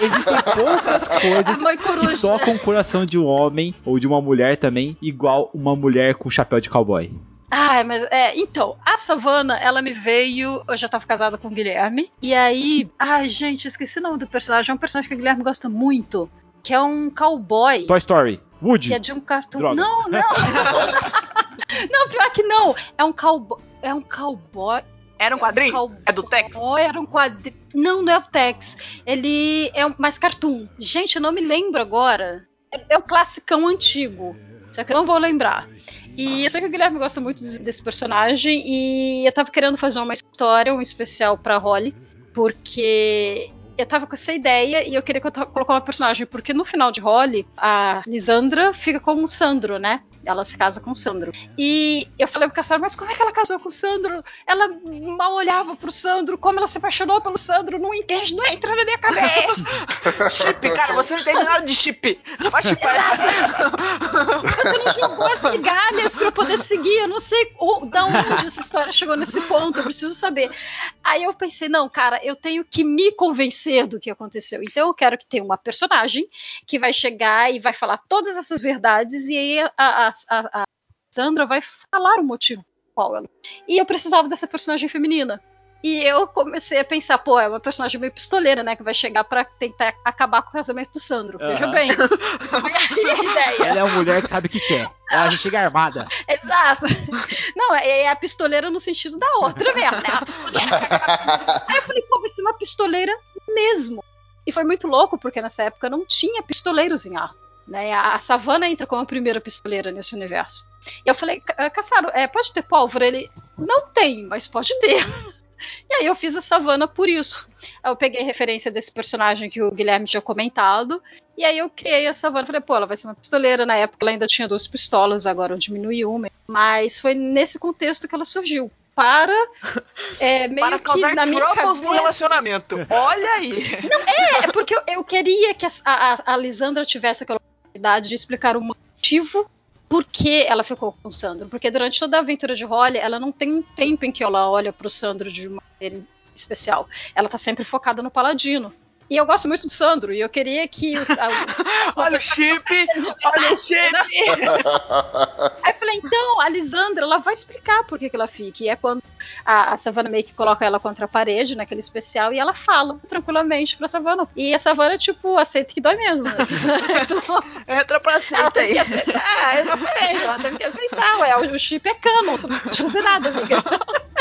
existem poucas coisas que tocam o coração de um homem ou de uma mulher também, igual uma mulher com chapéu de cowboy. Ah, mas é, então, a Savana, ela me veio. Eu já tava casada com o Guilherme. E aí. Ai, gente, eu esqueci o nome do personagem. É um personagem que o Guilherme gosta muito. Que é um cowboy. Toy Story. Woody. Que é de um cartoon. Droga. Não, não. não, pior que não. É um cowboy. É um cowboy. Era um quadrinho? É do Tex? Era um quadrinho. Não, não é o Tex. Ele é um, mais cartoon. Gente, eu não me lembro agora. É, é o classicão antigo. Só que eu não vou lembrar. E eu sei que o Guilherme gosta muito desse, desse personagem. E eu tava querendo fazer uma história, um especial pra Holly. Porque eu tava com essa ideia e eu queria colocar uma personagem. Porque no final de Holly, a Lisandra fica com o Sandro, né? Ela se casa com o Sandro. E eu falei pro Cassaro, mas como é que ela casou com o Sandro? Ela mal olhava pro Sandro, como ela se apaixonou pelo Sandro, não entende, não entra na minha cabeça. chip, cara, você não entende nada de chip. Vai chipar. Você não jogou as migalhas pra eu poder seguir. Eu não sei o- da onde essa história chegou nesse ponto. Eu preciso saber. Aí eu pensei, não, cara, eu tenho que me convencer do que aconteceu. Então eu quero que tenha uma personagem que vai chegar e vai falar todas essas verdades. E aí a, a, a- a Sandra vai falar o motivo qual ela. E eu precisava dessa personagem feminina. E eu comecei a pensar, pô, é uma personagem meio pistoleira, né? Que vai chegar pra tentar acabar com o casamento do Sandro. Veja Aham. bem. Foi a ideia. Ela é uma mulher que sabe o que quer. Ela já chega armada. Exato. Não, é, é a pistoleira no sentido da outra mesmo, né? A pistoleira. Aí eu falei, pô, vai ser uma pistoleira mesmo. E foi muito louco, porque nessa época não tinha pistoleiros em Arthur. Né? A, a Savana entra como a primeira pistoleira nesse universo. E eu falei, "Ca- Caçaro, é, pode ter pólvora? Ele, não tem, mas pode ter. E aí eu fiz a Savana por isso. Eu peguei referência desse personagem que o Guilherme tinha comentado. E aí eu criei a Savana. Falei, pô, ela vai ser uma pistoleira. Na época ela ainda tinha duas pistolas, agora eu diminui uma. Mas foi nesse contexto que ela surgiu. Para é, meio Para causar que na minha cabeça... no relacionamento. Olha aí. Não, é, é porque eu, eu queria que a, a, a Lisandra tivesse aquela de explicar o motivo por que ela ficou com o Sandro. Porque durante toda a aventura de Holly, ela não tem um tempo em que ela olha pro Sandro de uma maneira especial. Ela tá sempre focada no Paladino. E eu gosto muito do Sandro, e eu queria que os. a- Olha o chip! Olha o chip! Aí eu falei, então, a Lisandra, ela vai explicar por que, que ela fica. E é quando a, a Savannah meio que coloca ela contra a parede, naquele especial, e ela fala tranquilamente pra Savannah. E a Savannah, tipo, aceita que dói mesmo. Né? Então, Entra pra que aí. aceitar, exatamente, ela teve que aceitar. Ué, o, chip é canon, você não pode fazer nada, amiga.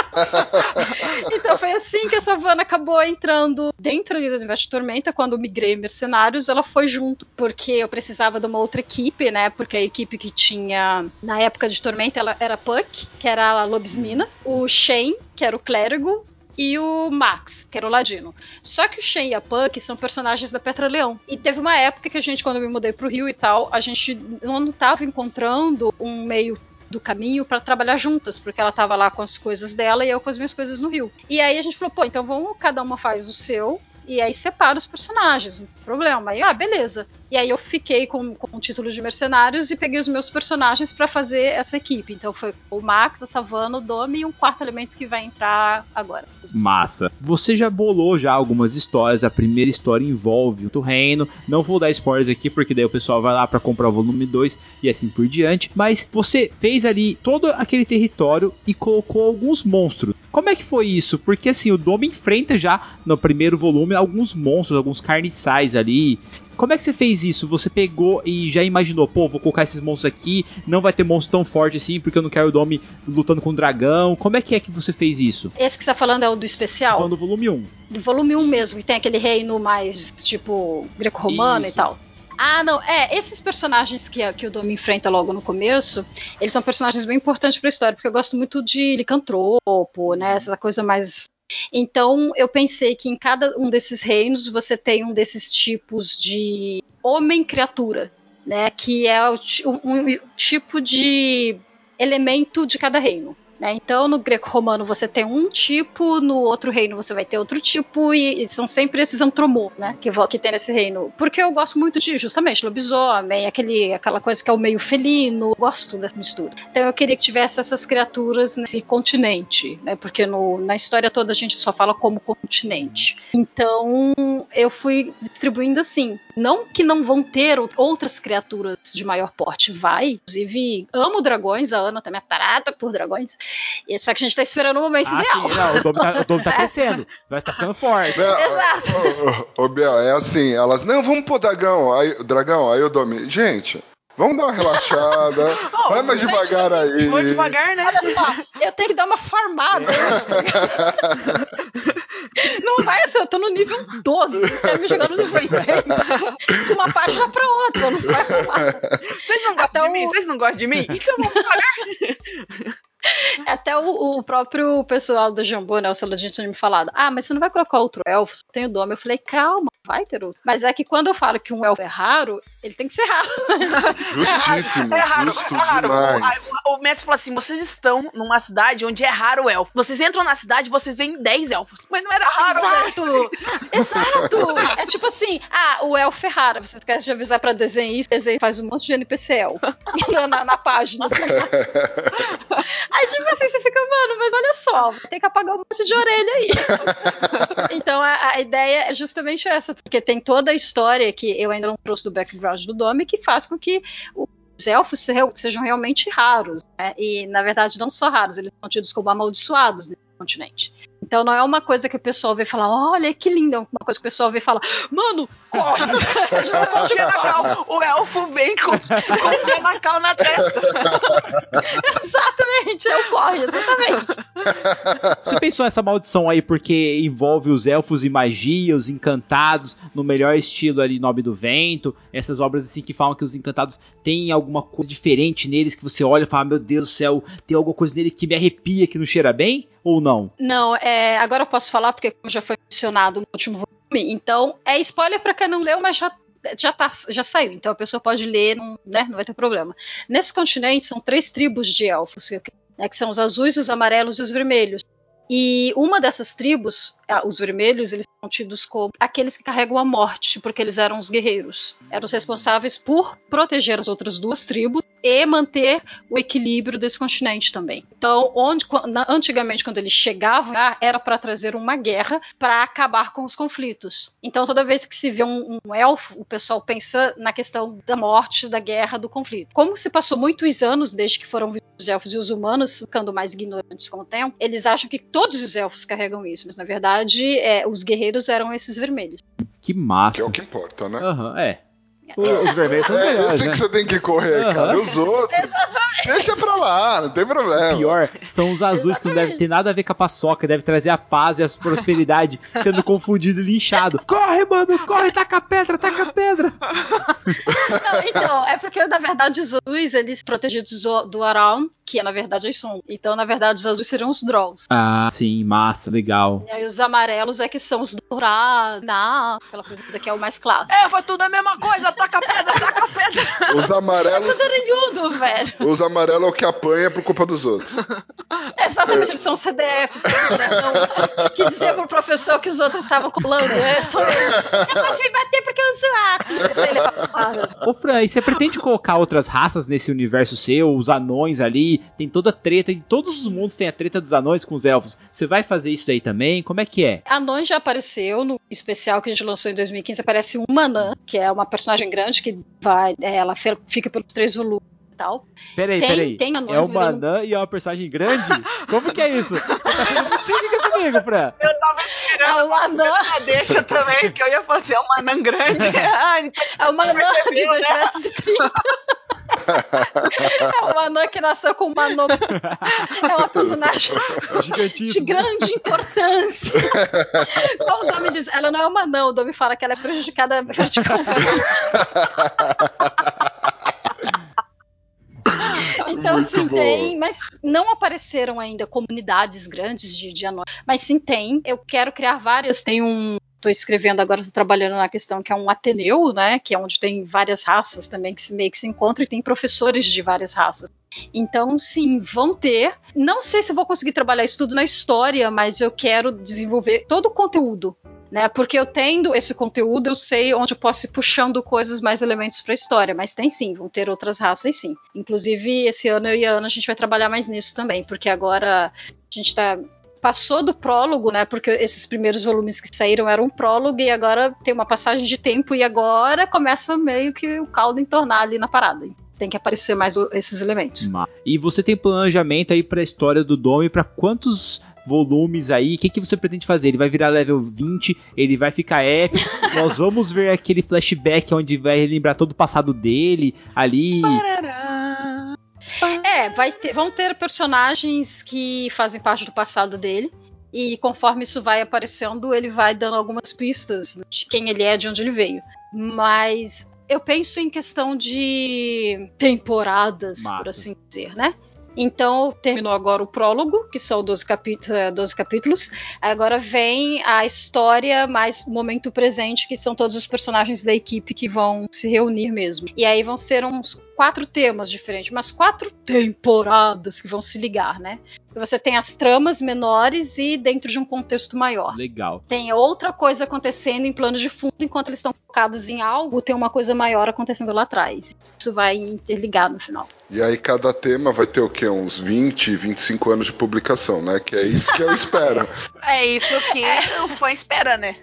Então foi assim que a Savannah acabou entrando dentro do universo Tormenta. Quando migrei Mercenários, ela foi junto, porque eu precisava de uma outra equipe, né? Porque a equipe que tinha na época de Tormenta ela era Puck, que era a Lobismina, o Shane, que era o clérigo, e o Max, que era o Ladino. Só que o Shen e a Puck são personagens da Petra Leão. E teve uma época que a gente, quando eu me mudei pro Rio e tal, a gente não tava encontrando um meio do caminho para trabalhar juntas, porque ela tava lá com as coisas dela e eu com as minhas coisas no Rio. E aí a gente falou, pô, então vamos, cada uma faz o seu, e aí separa os personagens, não tem problema. Aí, ah, beleza. E aí eu fiquei com, com o título de mercenários e peguei os meus personagens para fazer essa equipe. Então foi o Max, a Savannah, o Domi e um quarto elemento que vai entrar agora. Massa. Você já bolou já algumas histórias. A primeira história envolve o reino. Não vou dar spoilers aqui, porque daí o pessoal vai lá para comprar o volume 2 e assim por diante. Mas você fez ali todo aquele território e colocou alguns monstros. Como é que foi isso? Porque assim, o Dome enfrenta já no primeiro volume alguns monstros, alguns carniçais ali. Como é que você fez isso? Você pegou e já imaginou, pô, vou colocar esses monstros aqui, não vai ter monstro tão forte assim, porque eu não quero o Dome lutando com o dragão. Como é que é que você fez isso? Esse que você tá falando é o do especial? Falando do volume 1. Do volume 1 mesmo, que tem aquele reino mais, tipo, greco-romano e tal. Ah, não, é, esses personagens que, a- que o Domi enfrenta logo no começo, eles são personagens bem importantes pra história, porque eu gosto muito de licantropo, né, essa coisa mais... Então, eu pensei que em cada um desses reinos você tem um desses tipos de homem-criatura, né, que é o um, um tipo de elemento de cada reino. Né? Então, no greco-romano você tem um tipo, no outro reino você vai ter outro tipo, e, e são sempre esses antromorfos, né? Que, que tem nesse reino. Porque eu gosto muito de, justamente, lobisomem, aquele, aquela coisa que é o meio felino, gosto dessa mistura. Então, eu queria que tivesse essas criaturas nesse continente, né? Porque no- na história toda a gente só fala como continente. Então, eu fui distribuindo assim. Não que não vão ter ou- outras criaturas de maior porte, vai. Inclusive, amo dragões, a Ana também é tarada por dragões. E só que a gente tá esperando o momento Ah, ideal. sim, não, o Dome tá, o tá crescendo, vai tá ficando forte. Não, Ô, ô, ô, Biel, é assim, elas, não, vamos pro dragão, aí, dragão, aí eu Domi, gente, vamos dar uma relaxada, vai mais devagar aí. Vou devagar, né? Olha só, eu tenho que dar uma farmada. antes. Não vai assim, eu tô no nível 12, vocês querem me jogar no nível 80. De uma página pra outra, não vai rolar. Vocês não gostam de mim? Vocês não gostam de mim? Então vamos devagar. Até o, o próprio pessoal do Jambô, né, o Saladin tinha me falado, ah, mas você não vai colocar outro elfo, só tem o Dome. Eu falei, calma, vai ter outro. Mas é que quando eu falo que um elfo é raro, ele tem que ser raro. Justíssimo, É raro, justo é raro. demais. O, o mestre falou assim: vocês estão numa cidade onde é raro o elfo. Vocês entram na cidade e vocês veem 10 elfos. Mas não era raro, Exato! Exato! É tipo assim, ah, o elfo é raro. Vocês querem te avisar pra desenhista, desenho faz um monte de NPCL na, na, na página. Aí, tipo assim, você fica, mano, mas olha só, ter que apagar um monte de orelha aí. Então a, a ideia é justamente essa, porque tem toda a história que eu ainda não trouxe do background do Dome que faz com que os elfos se- sejam realmente raros. né? E, na verdade, não só raros, eles são tidos como amaldiçoados nesse continente. Então não é uma coisa que o pessoal vê e fala, olha que lindo, é uma coisa que o pessoal vê e fala, mano, corre! o elfo vem com, com o na cal na testa. exatamente, eu corre, exatamente. Você pensou essa maldição aí porque envolve os elfos e magia, os encantados, no melhor estilo ali Nome do Vento, essas obras assim que falam que os encantados têm alguma coisa diferente neles que você olha e fala, meu Deus do céu, tem alguma coisa nele que me arrepia, que não cheira bem? Ou não? Não, é, agora eu posso falar porque já foi mencionado no último volume, então é spoiler para quem não leu, mas já já, tá, já saiu, então a pessoa pode ler, não, né, não vai ter problema. Nesse continente são três tribos de elfos, né, que são os azuis, os amarelos e os vermelhos. E uma dessas tribos, os vermelhos, eles são tidos como aqueles que carregam a morte, porque eles eram os guerreiros. Eram os responsáveis por proteger as outras duas tribos e manter o equilíbrio desse continente também. Então, onde, antigamente, quando eles chegavam lá, era para trazer uma guerra para acabar com os conflitos. Então, toda vez que se vê um, um, elfo, o pessoal pensa na questão da morte, da guerra, do conflito. Como se passou muitos anos desde que foram os elfos e os humanos ficando mais ignorantes com o tempo, eles acham que todos os elfos carregam isso, mas na verdade é, os guerreiros eram esses vermelhos. Que massa. Que é o que importa, né? Aham, uhum, é. Os vermelhos são os é, melhores, Eu sei né? que você tem que correr, uhum. cara. Os outros. Deixa pra lá, não tem problema. Pior, são os azuis que não devem ter nada a ver com a paçoca, deve trazer a paz e a prosperidade, sendo confundido e linchado. Corre, mano, corre, taca a pedra, taca a pedra. Não, então, é porque na verdade os azuis, eles protegidos do Around, que na verdade eles são. Então, na verdade, os azuis seriam os Drolls. Ah, sim, massa, legal. E aí os amarelos é que são os dourados, aquela coisa que é o mais clássico. É, foi tudo a mesma coisa, taca a pedra, taca a pedra. Os amarelos. É velho. Os amarelos é o que apanha por culpa dos outros. Exatamente, eles são CDFs, né? Que dizer pro professor que os outros estavam colando, é, são eles. Eu posso me bater porque eu sou a. Ô, Fran, e você pretende colocar outras raças nesse universo seu, os anões ali? Tem toda a treta, em todos os mundos tem a treta dos anões com os elfos. Você vai fazer isso daí também? Como é que é? Anões já apareceu no especial que a gente lançou em 2015. Aparece uma anã, que é uma personagem grande que vai, ela fica pelos três volumes tal. Peraí, tem, peraí. Tem é uma anã e é uma personagem grande? Como que é isso? Você tá sendo muito cínica comigo, Fran. Eu tava esperando é uma anã. deixa também, que eu ia falar assim, é uma anã grande. é uma anã de 2,30 né? metros e 30. É uma anã que nasceu com uma anã. É uma personagem de grande importância. Como o Domi diz, ela não é uma anã, o Domi fala que ela é prejudicada verticalmente. Então, Muito assim, bom. tem, mas não apareceram ainda comunidades grandes de, de anões. Mas sim, tem. Eu quero criar várias. Tem um. Estou escrevendo agora, estou trabalhando na questão que é um Ateneu, né? Que é onde tem várias raças também que se, meio que se encontram e tem professores de várias raças. Então, sim, vão ter. Não sei se vou conseguir trabalhar isso tudo na história, mas eu quero desenvolver todo o conteúdo né? Porque eu tendo esse conteúdo, eu sei onde eu posso ir puxando coisas, mais elementos para a história, mas tem sim, vão ter outras raças sim. Inclusive, esse ano eu e a Ana a gente vai trabalhar mais nisso também, porque agora a gente está passou do prólogo, né? Porque esses primeiros volumes que saíram eram um prólogo e agora tem uma passagem de tempo e agora começa meio que o caldo entornar ali na parada. Tem que aparecer mais esses elementos. E você tem planejamento aí para a história do Dome para quantos volumes aí. O que, que você pretende fazer? Ele vai virar level 20, ele vai ficar épico. Nós vamos ver aquele flashback onde vai relembrar todo o passado dele ali. É, vai ter, vão ter personagens que fazem parte do passado dele. E conforme isso vai aparecendo, ele vai dando algumas pistas de quem ele é, de onde ele veio. Mas eu penso em questão de temporadas, Massa. por assim dizer, né? Então, terminou agora o prólogo, que são 12, capítulos, 12 capítulos. Agora vem a história mais o momento presente, que são todos os personagens da equipe que vão se reunir mesmo. E aí vão ser uns quatro temas diferentes, umas quatro temporadas que vão se ligar, né? Você tem as tramas menores e dentro de um contexto maior. Legal. Tem outra coisa acontecendo em plano de fundo, enquanto eles estão focados em algo, tem uma coisa maior acontecendo lá atrás. Isso vai interligar no final. E aí cada tema vai ter o quê? Uns 20, 25 anos de publicação, né? Que é isso que eu espero. é isso que é. o fã espera, né?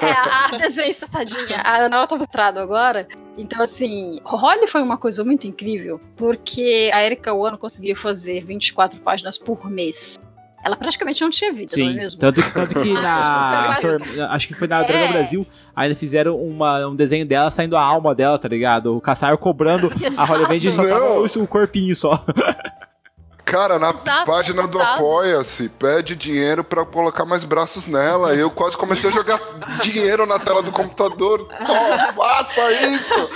É, a desenho safadinha. A Ana tá mostrado agora. Então, assim, Holly foi uma coisa muito incrível, porque a Erika Wano conseguia fazer 24 páginas por mês. ela praticamente não tinha vida, não é Sim, mesmo? tanto, tanto que na. Acho que foi na É. Dragão Brasil, ainda fizeram uma- um desenho dela saindo a alma dela, tá ligado? O Caçar cobrando a Holly Band só tava o corpinho só. Cara, na Exato, página do. Apoia-se, pede dinheiro pra colocar mais braços nela. Eu quase comecei a jogar dinheiro na tela do computador. Toma, faça isso!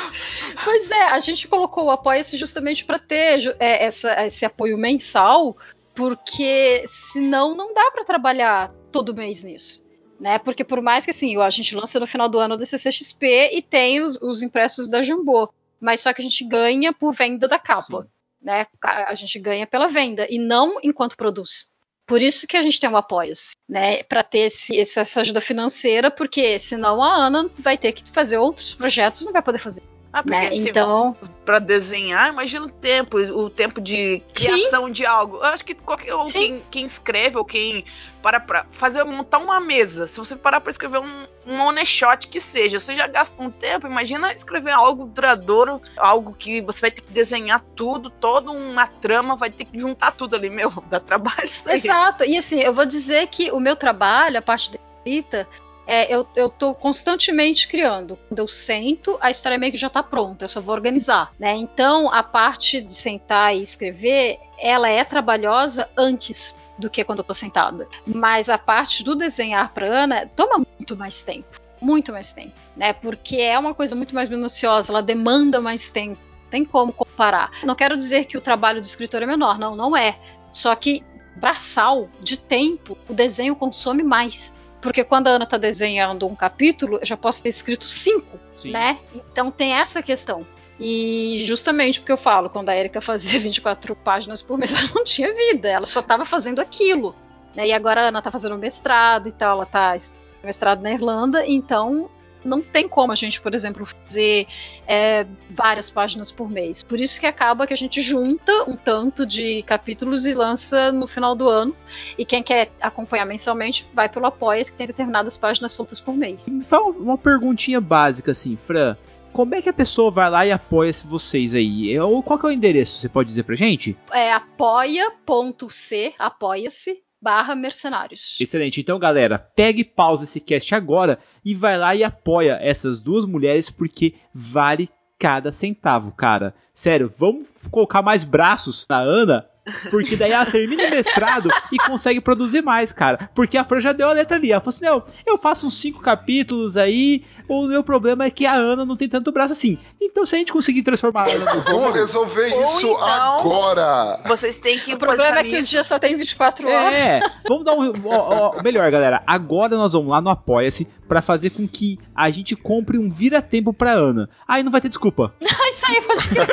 Pois é, a gente colocou o Apoia-se justamente para ter é, essa- esse apoio mensal, porque senão não dá para trabalhar todo mês nisso. Né? Porque por mais que assim, a gente lança no final do ano o DCCXP e tem os, os impressos da Jumbo, mas só que a gente ganha por venda da capa. Né? A gente ganha pela venda e não enquanto produz. Por isso que a gente tem o Apoia-se, né? Para ter esse- essa ajuda financeira, porque senão a Ana vai ter que fazer outros projetos, não vai poder fazer. Ah, porque né? assim, Então, Pra desenhar, imagina o tempo, o tempo de criação de algo. Eu acho que qualquer ou Sim. quem, quem escreve ou quem para pra fazer montar uma mesa, se você parar pra escrever um, um one shot que seja, você já gasta um tempo, imagina escrever algo duradouro, algo que você vai ter que desenhar tudo, toda uma trama, vai ter que juntar tudo ali, meu, dá trabalho isso aí. Exato. E assim, eu vou dizer que o meu trabalho, a parte da escrita, é, eu, eu tô constantemente criando. Quando eu sento, a história meio que já tá pronta, eu só vou organizar, né? Então, a parte de sentar e escrever, ela é trabalhosa antes do que quando eu tô sentada. Mas a parte do desenhar pra Ana toma muito mais tempo. Muito mais tempo, né? Porque é uma coisa muito mais minuciosa, ela demanda mais tempo. Tem como comparar. Não quero dizer que o trabalho do escritor é menor, não, não é. Só que braçal de tempo, o desenho consome mais. Porque quando a Ana tá desenhando um capítulo, eu já posso ter escrito cinco, Sim. né? Então tem essa questão. E justamente porque eu falo, quando a Erika fazia 24 páginas por mês, ela não tinha vida, ela só estava fazendo aquilo. né? E agora a Ana tá fazendo mestrado e tal, ela tá estudando mestrado na Irlanda, então não tem como a gente, por exemplo, fazer é, várias páginas por mês. Por isso que acaba que a gente junta um tanto de capítulos e lança no final do ano. E quem quer acompanhar mensalmente vai pelo Apoia-se, que tem determinadas páginas soltas por mês. Me fala uma perguntinha básica assim, Fran. Como é que a pessoa vai lá e apoia vocês aí? Ou qual que é o endereço? Você pode dizer pra gente? É apoia.c, apoia-se, barra mercenários. Excelente. Então, galera, pegue pausa esse cast agora e vai lá e apoia essas duas mulheres porque vale cada centavo, cara. Sério, vamos colocar mais braços na Ana, porque daí ela termina o mestrado e consegue produzir mais, cara. Porque a Fran já deu a letra ali. Ela falou assim: não, eu faço uns cinco capítulos aí, o meu problema é que a Ana não tem tanto braço assim. Então, se a gente conseguir transformar a Ana no Vamos resolver isso então- agora! Vocês têm que O problema é que o dia só tem 24 horas. É, vamos dar um. ó, ó, melhor, galera. Agora nós vamos lá no Apoia-se pra fazer com que a gente compre um vira-tempo pra Ana. Aí não vai ter desculpa. Aí pode crer.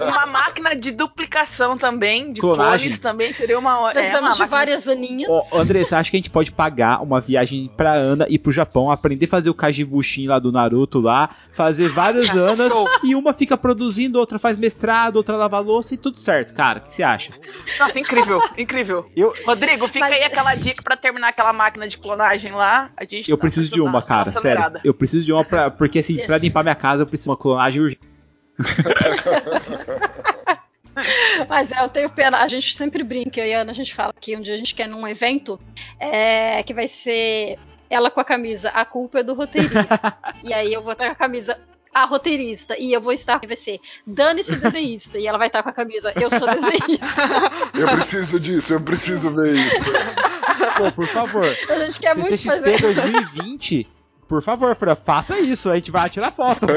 Uma máquina de duplicação também, de Clonagem. clones também seria uma. é, uma Precisamos de várias aninhas. Ó, Andressa, acho que a gente pode pagar uma viagem pra Ana ir pro Japão, aprender a fazer o Kajibushin lá do Naruto lá, fazer várias Anas e uma fica produzindo, outra faz mestrado, outra lava louça e tudo certo, cara. O que você acha? Nossa, incrível, incrível. Eu- Rodrigo, fica Mas- aí aquela dica pra terminar aquela máquina de clonagem lá. A gente Eu preciso pra de uma, cara, sério. Eu preciso de uma pra, porque assim, pra limpar minha casa eu preciso de uma clonagem urgente. Mas é, eu tenho pena. A gente sempre brinca, eu e a Ana, a gente fala que um dia a gente quer num evento é, que vai ser ela com a camisa A culpa é do roteirista. e aí eu vou estar com a camisa a roteirista. E eu vou estar, vai ser Dane-se o desenhista. E ela vai estar com a camisa Eu sou desenhista. Eu preciso disso, eu preciso ver isso. Pô, por favor. A gente quer muito CCXP fazer. 2020, por favor, Fran, faça isso, a gente vai tirar foto.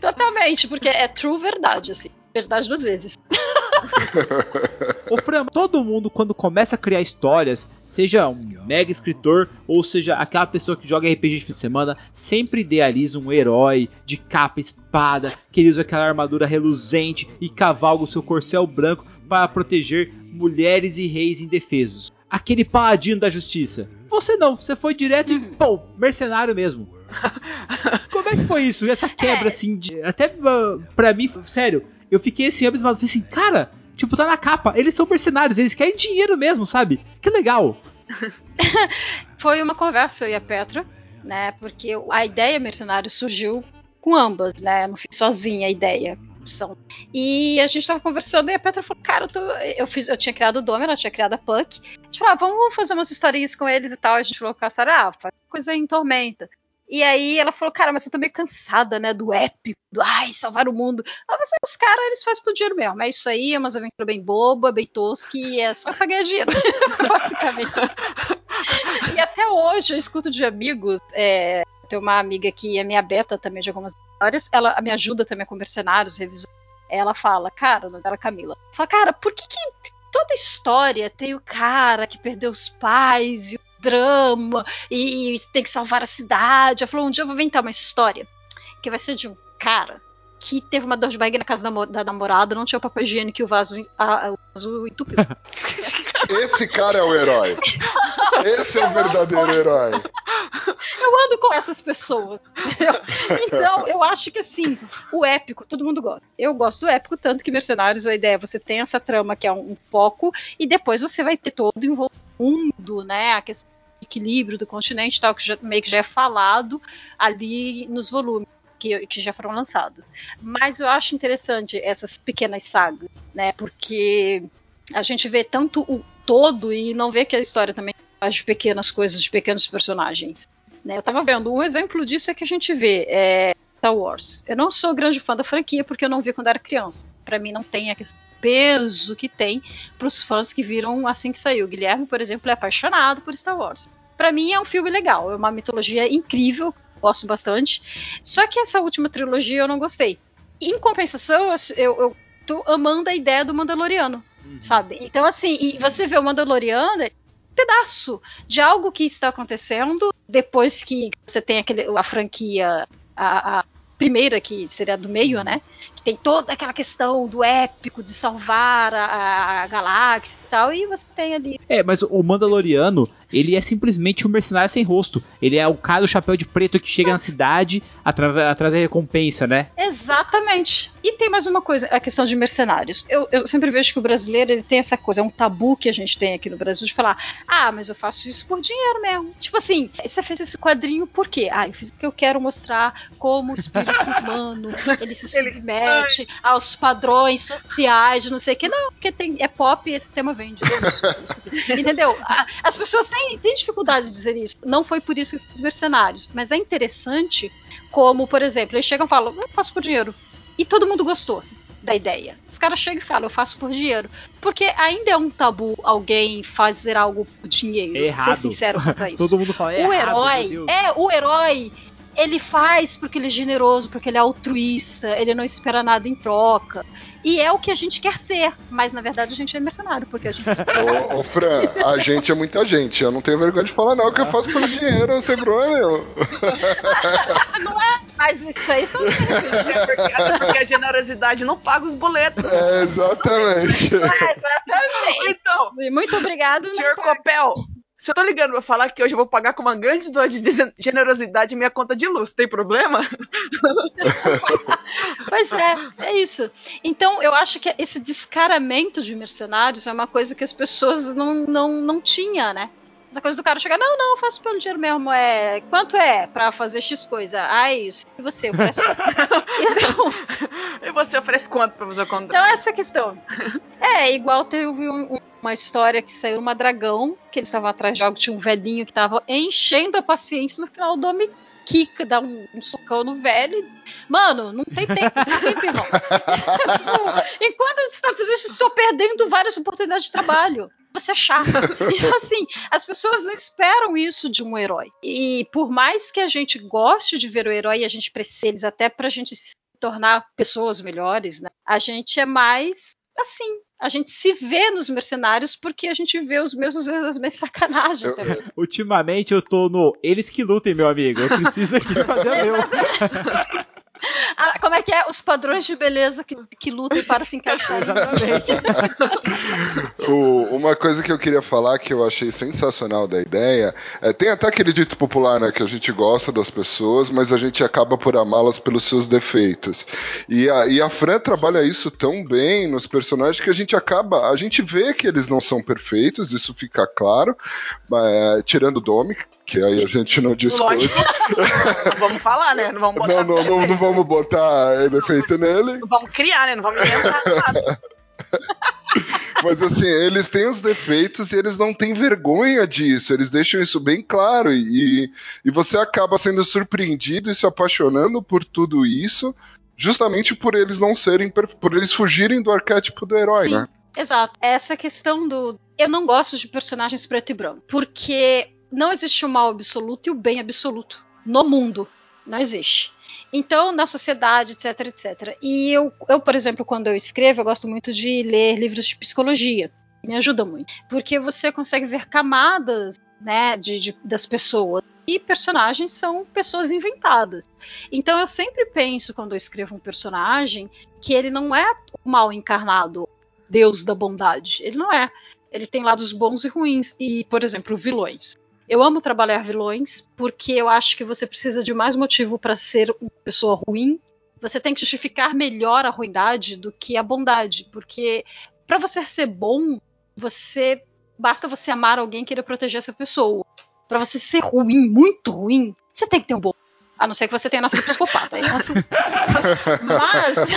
Totalmente, porque é true verdade, assim. Verdade duas vezes. Ô Fran, todo mundo quando começa a criar histórias, seja um mega escritor ou seja aquela pessoa que joga RPG de fim de semana, sempre idealiza um herói de capa e espada, que ele usa aquela armadura reluzente e cavalga o seu corcel branco para proteger mulheres e reis indefesos. Aquele paladino da justiça. Você não, você foi direto e, pô, mercenário mesmo. Como é que foi isso? Essa quebra, assim, de, até uh, pra mim, sério, eu fiquei assim, abismado. Falei assim, cara, tipo, tá na capa, eles são mercenários, eles querem dinheiro mesmo, sabe? Que legal. Foi uma conversa, eu e a Petra, né? Porque a ideia mercenário surgiu com ambas, né? Não fiz sozinha a ideia. E a gente tava conversando e a Petra falou, cara, eu, tô, eu, fiz, eu tinha criado o Dome, ela tinha criado a Puck. A gente falou, ah, vamos fazer umas historinhas com eles e tal. A gente falou com a Sarah, ah, faz coisa em Tormenta. E aí ela falou, cara, mas eu tô meio cansada, né, do épico, do ai, salvar o mundo. Ah, mas os caras, eles fazem por dinheiro mesmo. É isso aí, é umas aventuras bem boba, bem tosca, e é só pra ganhar dinheiro, basicamente. e até hoje eu escuto de amigos, é, tem uma amiga que é minha beta também de algumas histórias, ela me ajuda também com mercenários, revisando. Ela fala, cara, o nome dela é Camila. Fala, cara, por que, que toda história tem o cara que perdeu os pais e o drama e, e tem que salvar a cidade? Ela falou, um dia eu vou inventar uma história que vai ser de um cara que teve uma dor de barriga na casa da, da namorada, não tinha o papel higiênico e o vaso, a, o vaso entupiu. Esse cara é o herói. Esse é o verdadeiro herói. Eu ando com essas pessoas. Então, eu acho que assim, o épico, todo mundo gosta. Eu gosto do épico, tanto que Mercenários, a ideia é você tem essa trama que é um, um foco, e depois você vai ter todo o mundo, né? A questão do equilíbrio do continente tal, que já, meio que já é falado ali nos volumes que, que já foram lançados. Mas eu acho interessante essas pequenas sagas, né? Porque a gente vê tanto o todo e não vê que a história também faz de pequenas coisas, de pequenos personagens. Né? Eu tava vendo, um exemplo disso é que a gente vê é, Star Wars. Eu não sou grande fã da franquia porque eu não vi quando era criança. Para mim não tem aquele peso que tem para os fãs que viram assim que saiu. O Guilherme, por exemplo, é apaixonado por Star Wars. Para mim é um filme legal, é uma mitologia incrível, gosto bastante. Só que essa última trilogia eu não gostei. Em compensação, eu, eu tô amando a ideia do Mandaloriano, uhum. sabe? Então, assim, e você vê o Mandaloriano, pedaço de algo que está acontecendo depois que você tem aquele, a franquia, a, a primeira que seria do meio, né? Que tem toda aquela questão do épico de salvar a, a galáxia e tal, e você tem ali. É, mas o Mandaloriano, ele é simplesmente um mercenário sem rosto. Ele é o cara do chapéu de preto que chega na cidade atrás da recompensa, né? Exatamente. E tem mais uma coisa, a questão de mercenários. Eu, eu, sempre vejo que o brasileiro ele tem essa coisa, é um tabu que a gente tem aqui no Brasil de falar: ah, mas eu faço isso por dinheiro mesmo. Tipo assim, você fez esse quadrinho por quê? Ah, eu fiz porque eu quero mostrar como o espírito humano ele se submete aos padrões sociais não sei o que. Não, porque tem, é pop e esse tema vende. Entendeu? As pessoas têm tem dificuldade de dizer isso. Não foi por isso que eu fiz mercenários. Mas é interessante como, por exemplo, eles chegam e falam, eu faço por dinheiro. E todo mundo gostou da ideia. Os caras chegam e falam, eu faço por dinheiro. Porque ainda é um tabu alguém fazer algo por dinheiro. É errado. Ser sincero quanto isso. todo mundo fala, é o errado, herói, é, o herói ele faz porque ele é generoso, porque ele é altruísta, ele não espera nada em troca. E é o que a gente quer ser, mas na verdade a gente é mercenário, porque a gente. ô, ô, Fran, a gente é muita gente. Eu não tenho vergonha de falar, não, que eu faço pelo dinheiro, sem problema nenhum. não é? Mas isso aí são é porque, porque a generosidade não paga os boletos. É, exatamente. É, exatamente. Então, muito obrigado. Senhor Copel, se eu tô ligando pra falar que hoje eu vou pagar com uma grande dose de generosidade minha conta de luz, tem problema? pois é, é isso. Então, eu acho que esse descaramento de mercenários é uma coisa que as pessoas não, não, não tinham, né? Essa coisa do cara chegar, não, não, eu faço pelo dinheiro mesmo. É, quanto é pra fazer X coisa? Ah, isso. E você oferece quanto? então, e você oferece quanto pra fazer o contrato? Então, essa é a questão. É, igual teve um, uma história que saiu uma dragão, que eles estavam atrás de algo, tinha um velhinho que tava enchendo a paciência no final do homem quica, dá um, um, socão no velho. Mano, não tem tempo, não tem tempo, irmão. Enquanto você tá fazendo isso, você está perdendo várias oportunidades de trabalho você é chato. Então, assim, as pessoas não esperam isso de um herói. E por mais que a gente goste de ver o herói, a gente precisa eles até pra gente se tornar pessoas melhores, né? A gente é mais assim. A gente se vê nos mercenários porque a gente vê os vezes, as minhas sacanagens também. Ultimamente eu tô no eles que lutem, meu amigo. Eu preciso aqui fazer meu. Ah, como é que é? Os padrões de beleza que, que lutam para se encaixar. Exatamente. o, uma coisa que eu queria falar que eu achei sensacional da ideia é tem até aquele dito popular, né, que a gente gosta das pessoas, mas a gente acaba por amá-las pelos seus defeitos. E a, e a Fran trabalha isso tão bem nos personagens que a gente acaba, a gente vê que eles não são perfeitos, isso fica claro, é, tirando o Domi, que aí a gente não discute. Lógico. não vamos falar, né? Não vamos botar. Não, não, não, não vamos botar defeito nele. Não vamos criar, né? Não vamos inventar nada. Mas assim, eles têm os defeitos e eles não têm vergonha disso, eles deixam isso bem claro e, e você acaba sendo surpreendido e se apaixonando por tudo isso, justamente por eles não serem, por eles fugirem do arquétipo do herói, Sim. né? Exato. Essa questão do. Eu não gosto de personagens preto e branco, porque não existe o mal absoluto e o bem absoluto no mundo. Não existe. Então, na sociedade, etc, etc. E eu, eu, por exemplo, quando eu escrevo, eu gosto muito de ler livros de psicologia. Me ajuda muito. Porque você consegue ver camadas né, de, de, das pessoas. E personagens são pessoas inventadas. Então eu sempre penso, quando eu escrevo um personagem, que ele não é o mal encarnado, Deus da bondade. Ele não é. Ele tem lados bons e ruins. E, por exemplo, vilões. Eu amo trabalhar vilões porque eu acho que você precisa de mais motivo para ser uma pessoa ruim. Você tem que justificar melhor a ruindade do que a bondade, porque para você ser bom, você basta você amar alguém e querer proteger essa pessoa. Para você ser ruim, muito ruim, você tem que ter um bom a não ser que você tenha nascido psicopata. mas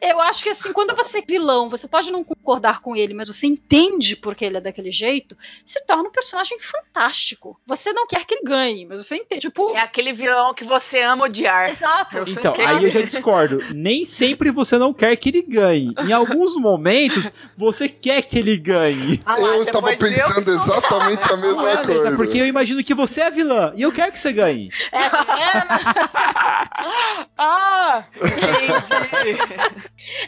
é, eu acho que assim, quando você é vilão, você pode não concordar com ele, mas você entende porque ele é daquele jeito, se torna um personagem fantástico. Você não quer que ele ganhe, mas você entende. Tipo, é aquele vilão que você ama odiar. Exato. Então, aí eu já discordo. Nem sempre você não quer que ele ganhe. Em alguns momentos, você quer que ele ganhe. Ah lá, eu tava pensando eu exatamente a mesma é, coisa. Porque eu imagino que você é vilã e eu quero que você ganhe. É, é, ah, entendi.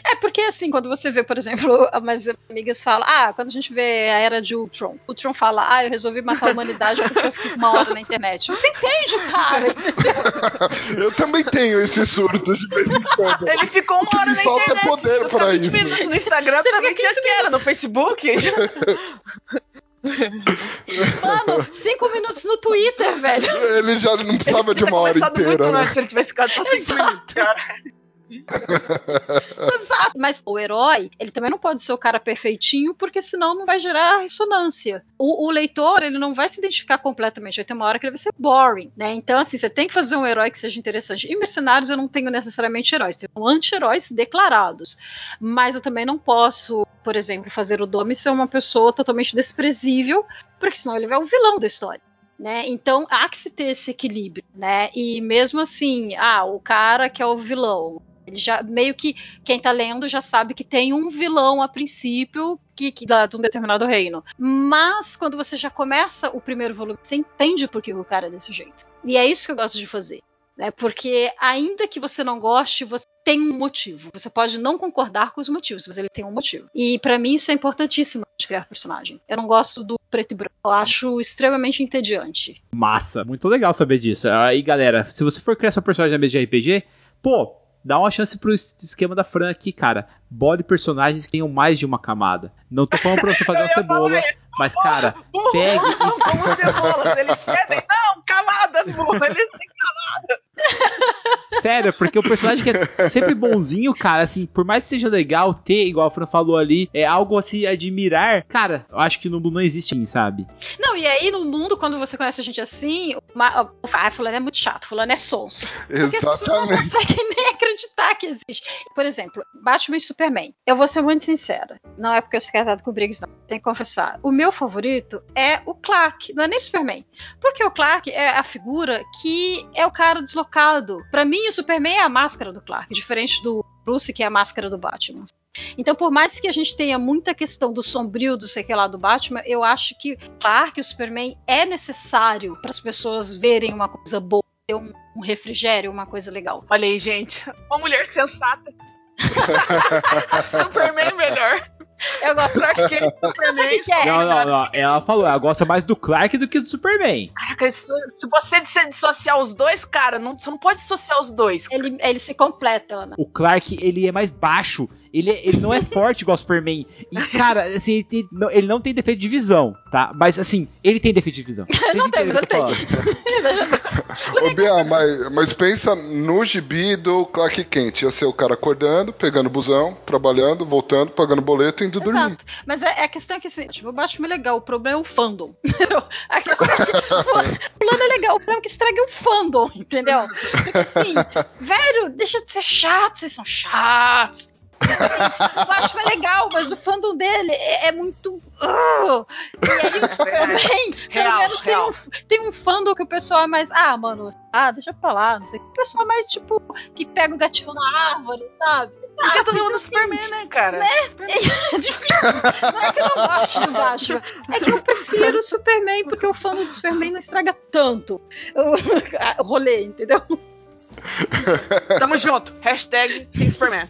É porque assim, quando você vê, por exemplo, minhas amigas falam, ah, quando a gente vê a era de Ultron, o Ultron fala, ah, eu resolvi matar a humanidade porque eu fico uma hora na internet. Você entende, cara? eu também tenho esse surto de vez em quando. Ele ficou uma hora na falta internet. poder para 20 isso. minutos no Instagram Você também tinha que era no Facebook. Mano, cinco minutos no Twitter, velho. Ele já não precisava de uma hora inteira. Muito né? antes, se ele tivesse ficado só cinco minutos. Exato. Mas o herói, ele também não pode ser o cara perfeitinho, porque senão não vai gerar ressonância. O, o, leitor, ele não vai se identificar completamente. Vai ter uma hora que ele vai ser boring, né? Então, assim, você tem que fazer um herói que seja interessante. Em Mercenários, eu não tenho necessariamente heróis. Tenho anti-heróis declarados. Mas eu também não posso, por exemplo, fazer o Domi ser uma pessoa totalmente desprezível, porque senão ele vai o vilão da história. Né? Então há que se ter esse equilíbrio, né? E mesmo assim, ah, o cara que é o vilão, ele já meio que quem tá lendo já sabe que tem um vilão a princípio que, que dá de um determinado reino. Mas quando você já começa o primeiro volume, você entende por que o cara é desse jeito. E é isso que eu gosto de fazer. Né? Porque ainda que você não goste, você tem um motivo. Você pode não concordar com os motivos, mas ele tem um motivo. E para mim isso é importantíssimo de criar personagem. Eu não gosto do preto e branco. Eu acho extremamente entediante. Massa, muito legal saber disso. Aí, galera, se você for criar seu personagem na mesa de RPG, pô, dá uma chance pro esquema da Fran aqui, cara. Bode personagens que tenham mais de uma camada. Não tô falando pra você fazer uma cebola, mas, cara, burro, pegue burro, e. Não como cebolas, eles pedem, não, camadas, burro, eles têm camadas. Sério, porque o personagem que é sempre bonzinho, cara, assim, por mais que seja legal ter, igual a Fran falou ali, é algo a se admirar, cara, eu acho que no mundo não existe assim, sabe? Não, e aí no mundo, quando você conhece a gente assim, uma, ah, fulano é muito chato, fulano é sonso. Porque as pessoas não conseguem nem acreditar que existe. Por exemplo, Batman e Superman. Eu vou ser muito sincera. Não é porque eu sou casado com o Briggs, não. Tenho que confessar. O meu favorito é o Clark, não é nem Superman. Porque o Clark é a figura que é o cara deslocado. Para mim, o Superman é a máscara do Clark, diferente do Bruce, que é a máscara do Batman. Então, por mais que a gente tenha muita questão do sombrio, do sei que lá do Batman, eu acho que Clark o Superman é necessário para as pessoas verem uma coisa boa, ter um refrigério, uma coisa legal. Olha aí, gente. Uma mulher sensata. Superman melhor. Eu gosto do Clark Kent, Superman. Que é, não, não, não. Ela falou, ela gosta mais do Clark do que do Superman. Caraca, isso, se você dissociar os dois, cara, não, você não pode dissociar os dois. Ele, ele se completa, Ana. O Clark, ele é mais baixo Ele, é- ele não é forte igual o Superman. E, cara, assim, ele, tem- não- ele não tem defeito de visão, tá? Mas, assim, ele tem defeito de visão. Vocês Não tem, eu mas tô falando. Ô, Bia, mas, mas pensa no gibi do Clark Kent. Ia ser o cara acordando, pegando busão, trabalhando, voltando, pagando boleto e indo dormir. Exato. Mas é, é a questão é que assim, tipo, o Batman é legal, o problema é o fandom. entendeu? A questão é que o plano é legal, o problema é que estraga o fandom, entendeu? Porque assim, velho, deixa de ser chato, vocês são chatos. Assim, o Batman é legal, mas o fandom dele é, é muito. uh, e aí o Superman, pelo menos tem um, tem um fandom que o pessoal é mais. Ah, mano, ah, deixa pra lá, não sei. O pessoal é mais, tipo, que pega o gatinho na árvore, sabe? Porque Ah, todo mundo então, é Superman, né, cara? né? É difícil. Não é que eu não gosto do Batman. É que eu prefiro o Superman, porque o fã do Superman não estraga tanto o, o rolê, entendeu? Tamo junto. Hashtag Team Superman.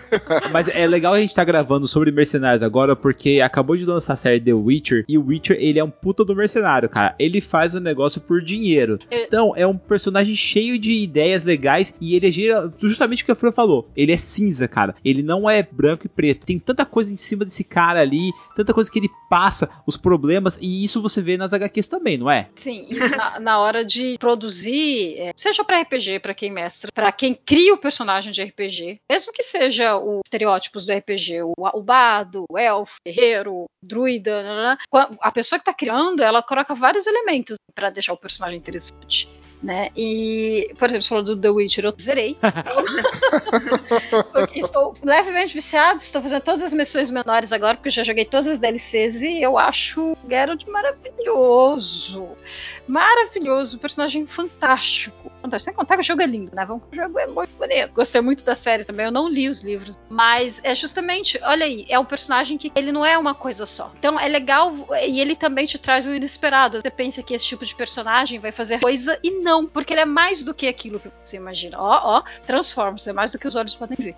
Mas é legal a gente tá gravando sobre mercenários agora, porque acabou de lançar a série The Witcher, e o Witcher, ele é um puta do mercenário, cara. Ele faz o negócio por dinheiro. Então, é um personagem cheio de ideias legais, e ele é gira- justamente o que a Fran falou. Ele é cinza, cara. Ele não é branco e preto. Tem tanta coisa em cima desse cara ali, tanta coisa que ele passa, os problemas, e isso você vê nas HQs também, não é? Sim, e na, na hora de produzir, é, seja pra RPG, pra quem mestra, pra quem cria o personagem de RPG, mesmo que seja os estereótipos do RPG, o, o bardo, o elfo, o guerreiro, o druida, a pessoa que tá criando, ela coloca vários elementos pra deixar o personagem interessante. Né? E, por exemplo, você falou do The Witcher, eu zerei. Estou levemente viciado, estou fazendo todas as missões menores agora, porque já joguei todas as DLCs e eu acho Geralt maravilhoso. Maravilhoso, personagem fantástico. Fantástico. Sem contar que o jogo é lindo, né? Vamos, o jogo é muito bonito. Gostei muito da série também, eu não li os livros. Mas é justamente, olha aí, é um personagem que ele não é uma coisa só. Então é legal e ele também te traz o inesperado. Você pensa que esse tipo de personagem vai fazer coisa e não, porque ele é mais do que aquilo que você imagina. Ó, ó, Transformers, é mais do que os olhos podem ver.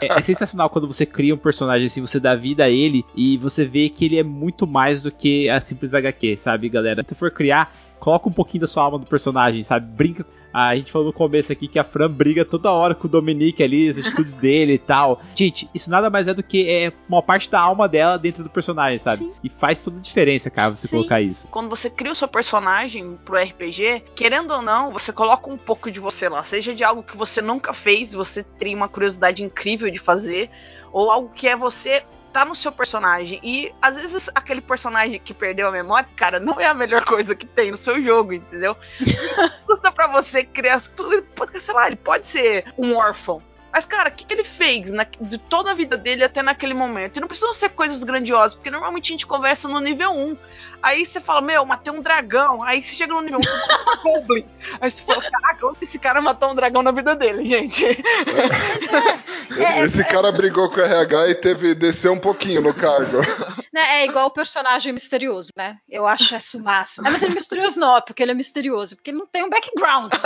É, é sensacional quando você cria um personagem assim, você dá vida a ele e você vê que ele é muito mais do que a simples HQ, sabe, galera? Se for criar, coloca um pouquinho da sua alma do personagem, sabe? Brinca. A gente falou no começo aqui que a Fran briga toda hora com o Dominique ali, as atitudes dele e tal. Gente, isso nada mais é do que é uma parte da alma dela dentro do personagem, sabe? Sim. E faz toda a diferença, cara, você Sim. colocar isso. Quando você cria o seu personagem pro RPG, querendo ou não, você coloca um pouco de você lá. Seja de algo que você nunca fez, você tem uma curiosidade incrível de fazer, ou algo que é você tá no seu personagem. E às vezes aquele personagem que perdeu a memória, cara, não é a melhor coisa que tem no seu jogo, entendeu? Custa pra você criar. Sei lá, ele pode ser um órfão. Mas, cara, o que, que ele fez na- de toda a vida dele até naquele momento? E não precisam ser coisas grandiosas, porque normalmente a gente conversa no nível 1. Aí você fala, meu, matei um dragão. Aí você chega no nível 1, você um Goblin. Aí você fala, caraca, onde esse cara matou um dragão na vida dele, gente? Esse cara brigou com o RH e teve descer um pouquinho no cargo. Né, É igual o personagem misterioso, né? Eu acho isso o máximo. Mas ele é misterioso não, é porque ele é misterioso, porque ele não tem um background.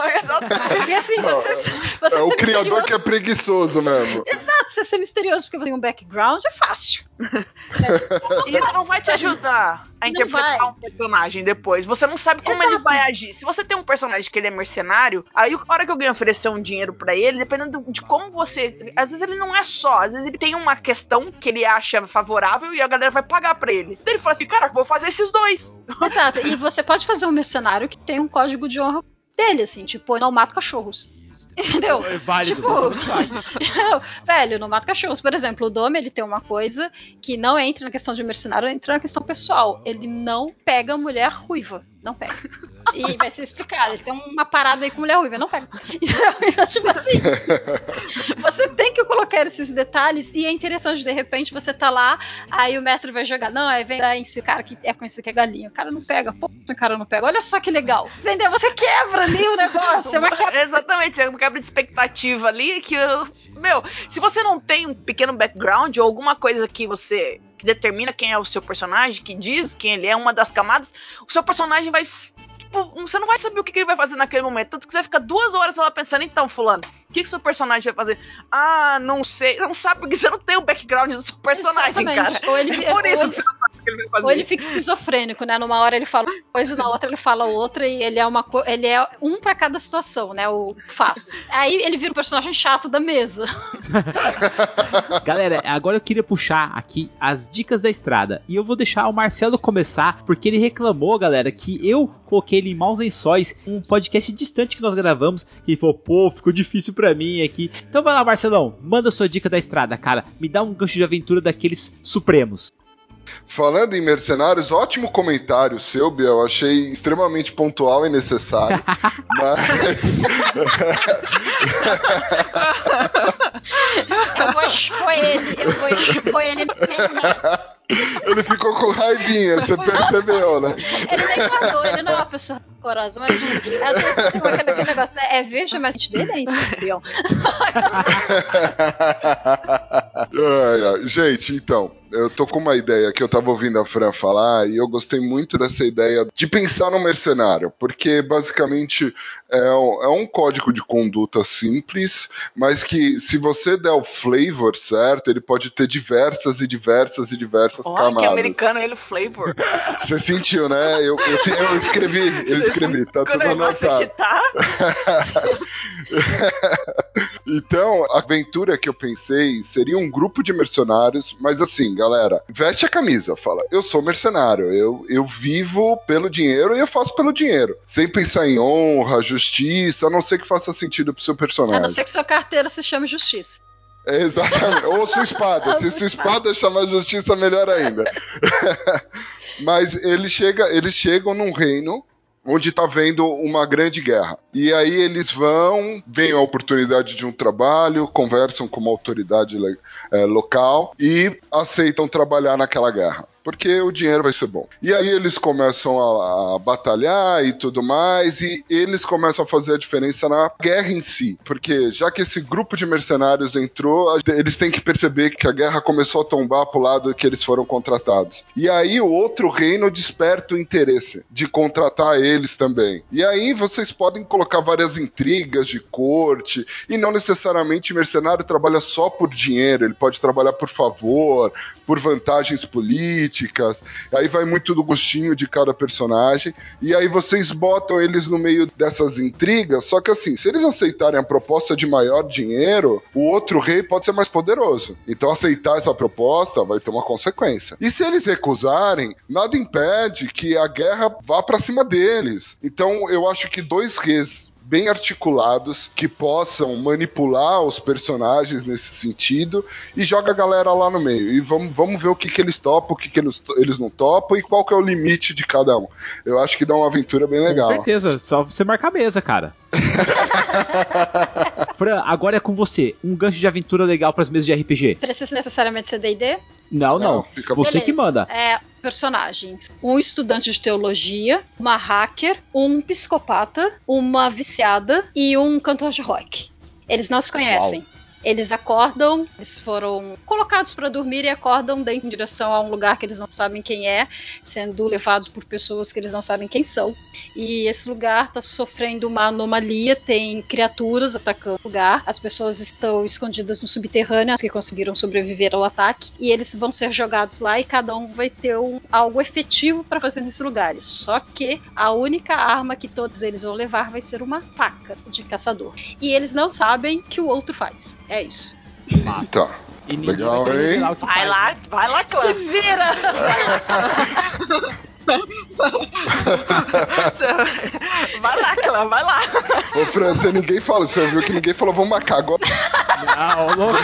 Porque assim, Não, você, você é o criador misterioso- que é preguiçoso mesmo. Exato, você ser misterioso porque você tem um background é fácil. Isso não vai te ajudar a interpretar vai. um personagem depois. Você não sabe como ele vai agir. Se você tem um personagem que ele é mercenário, aí a hora que alguém oferecer um dinheiro pra ele, dependendo de como você. Às vezes ele não é só, às vezes ele tem uma questão que ele acha favorável e a galera vai pagar pra ele. Então ele fala assim: cara, vou fazer esses dois. Exato, e você pode fazer um mercenário que tem um código de honra dele, assim, tipo, eu não mato cachorros. Entendeu? É válido, Tipo, válido. velho, não mato cachorros. Por exemplo, o Dome, ele tem uma coisa que não entra na questão de mercenário, entra na questão pessoal. Ele não pega mulher ruiva. Não pega. E vai ser explicado. Ele tem uma parada aí com mulher ruiva, não pega. Então, tipo assim, você tem que colocar esses detalhes e é interessante, de repente, você tá lá, aí o mestre vai jogar. Não, aí vem lá esse cara que é conhecido que é galinha. O cara não pega, pô, esse cara não pega. Olha só que legal. Entendeu? Você quebra ali o negócio. Você vai quebrar. Exatamente, é uma quebra de expectativa ali que, eu- meu, se você não tem um pequeno background ou alguma coisa que você que determina quem é o seu personagem, que diz quem ele é, uma das camadas, o seu personagem vai tipo, você não vai saber o que, que ele vai fazer naquele momento. Tanto que você vai ficar duas horas lá pensando, então, fulano, o que, que seu personagem vai fazer? Ah, não sei. Você não sabe porque você não tem o background do seu personagem, Exatamente. cara. Ele- é por isso que você não sabe. Que ele vai fazer. Ou ele fica esquizofrênico, né? Numa hora ele fala uma coisa, na outra ele fala outra, e ele é uma ele é um pra cada situação, né? O faz. Aí ele vira o personagem chato da mesa. Galera, agora eu queria puxar aqui as dicas da estrada. E eu vou deixar o Marcelo começar, porque ele reclamou, galera, que eu coloquei ele em Maus Lençóis, um podcast distante que nós gravamos. E ele falou, pô, ficou difícil pra mim aqui. Então vai lá, Marcelão, manda sua dica da estrada, cara. Me dá um gancho de aventura daqueles supremos. Falando em mercenários, ótimo comentário seu, Biel. Achei extremamente pontual e necessário. mas. Eu vou expor ele, eu vou expor ele na internet. Ele ficou com raivinha, você percebeu, né? Ele nem falou, ele não é uma pessoa corajosa, mas desse- com aquele, negócio, né? É veja, mas dele é escorpião. Ai, ai. Gente, então, eu tô com uma ideia que eu tava ouvindo a Fran falar e eu gostei muito dessa ideia de pensar no mercenário, porque basicamente é um, é um código de conduta simples, mas que se você der o flavor certo, ele pode ter diversas e diversas e diversas que camadas. americano ele, o flavor. Você sentiu, né? Eu, eu, eu escrevi, eu escrevi, tá Que tudo negócio anotado. tá. Então, a aventura que eu pensei seria um grupo de mercenários, mas assim, galera, veste a camisa, fala, eu sou mercenário, eu, eu vivo pelo dinheiro e eu faço pelo dinheiro. Sem pensar em honra, justiça, a não ser que faça sentido pro seu A personagem. não ser que sua carteira se chame Justiça. É, exatamente. Ou sua espada. Se sua espada chamar justiça, melhor ainda. Mas ele chega, eles chegam num reino onde tá vendo uma grande guerra. E aí eles vão, veem a oportunidade de um trabalho, conversam com uma autoridade eh, local e aceitam trabalhar naquela guerra. Porque o dinheiro vai ser bom. E aí eles começam a, a batalhar e tudo mais, e eles começam a fazer a diferença na guerra em si. Porque já que esse grupo de mercenários entrou, eles têm que perceber que a guerra começou a tombar pro lado que eles foram contratados. E aí o outro reino desperta o interesse de contratar eles também. E aí vocês podem colocar várias intrigas de corte, e não necessariamente mercenário trabalha só por dinheiro, ele pode trabalhar por favor, por vantagens políticas. Aí vai muito do gostinho de cada personagem. E aí vocês botam eles no meio dessas intrigas. Só que assim, se eles aceitarem a proposta de maior dinheiro, o outro rei pode ser mais poderoso. Então aceitar essa proposta vai ter uma consequência. E se eles recusarem, nada impede que a guerra vá pra cima deles. Então eu acho que dois reis bem articulados que possam manipular os personagens nesse sentido e joga a galera lá no meio. E vamos, vamos ver o que, que eles topam, o que, que eles, eles não topam e qual que é o limite de cada um. Eu acho que dá uma aventura bem legal. Com certeza, só você marcar a mesa, cara. Fran, agora é com você. Um gancho de aventura legal pras mesas de RPG. Precisa necessariamente ser D&D? Não, não. Você Beleza. que manda. É, personagens. Um estudante de teologia, uma hacker, um psicopata, uma viciada e um cantor de rock. Eles não se conhecem. Eles acordam, eles foram colocados para dormir e acordam em direção a um lugar que eles não sabem quem é, sendo levados por pessoas que eles não sabem quem são. E esse lugar está sofrendo uma anomalia, tem criaturas atacando o lugar. As pessoas estão escondidas no subterrâneo, as que conseguiram sobreviver ao ataque, e eles vão ser jogados lá e cada um vai ter um- algo efetivo para fazer nesse lugar. Só que a única arma que todos eles vão levar vai ser uma faca de caçador. E eles não sabem que o outro faz. Isso. Tá. Legal, hein? Vai lá, vai lá, Clã. Se vira! vai lá, Clã, vai lá. Ô, Fran, você ninguém fala, você ouviu que ninguém falou, vamos marcar agora. Não, louco.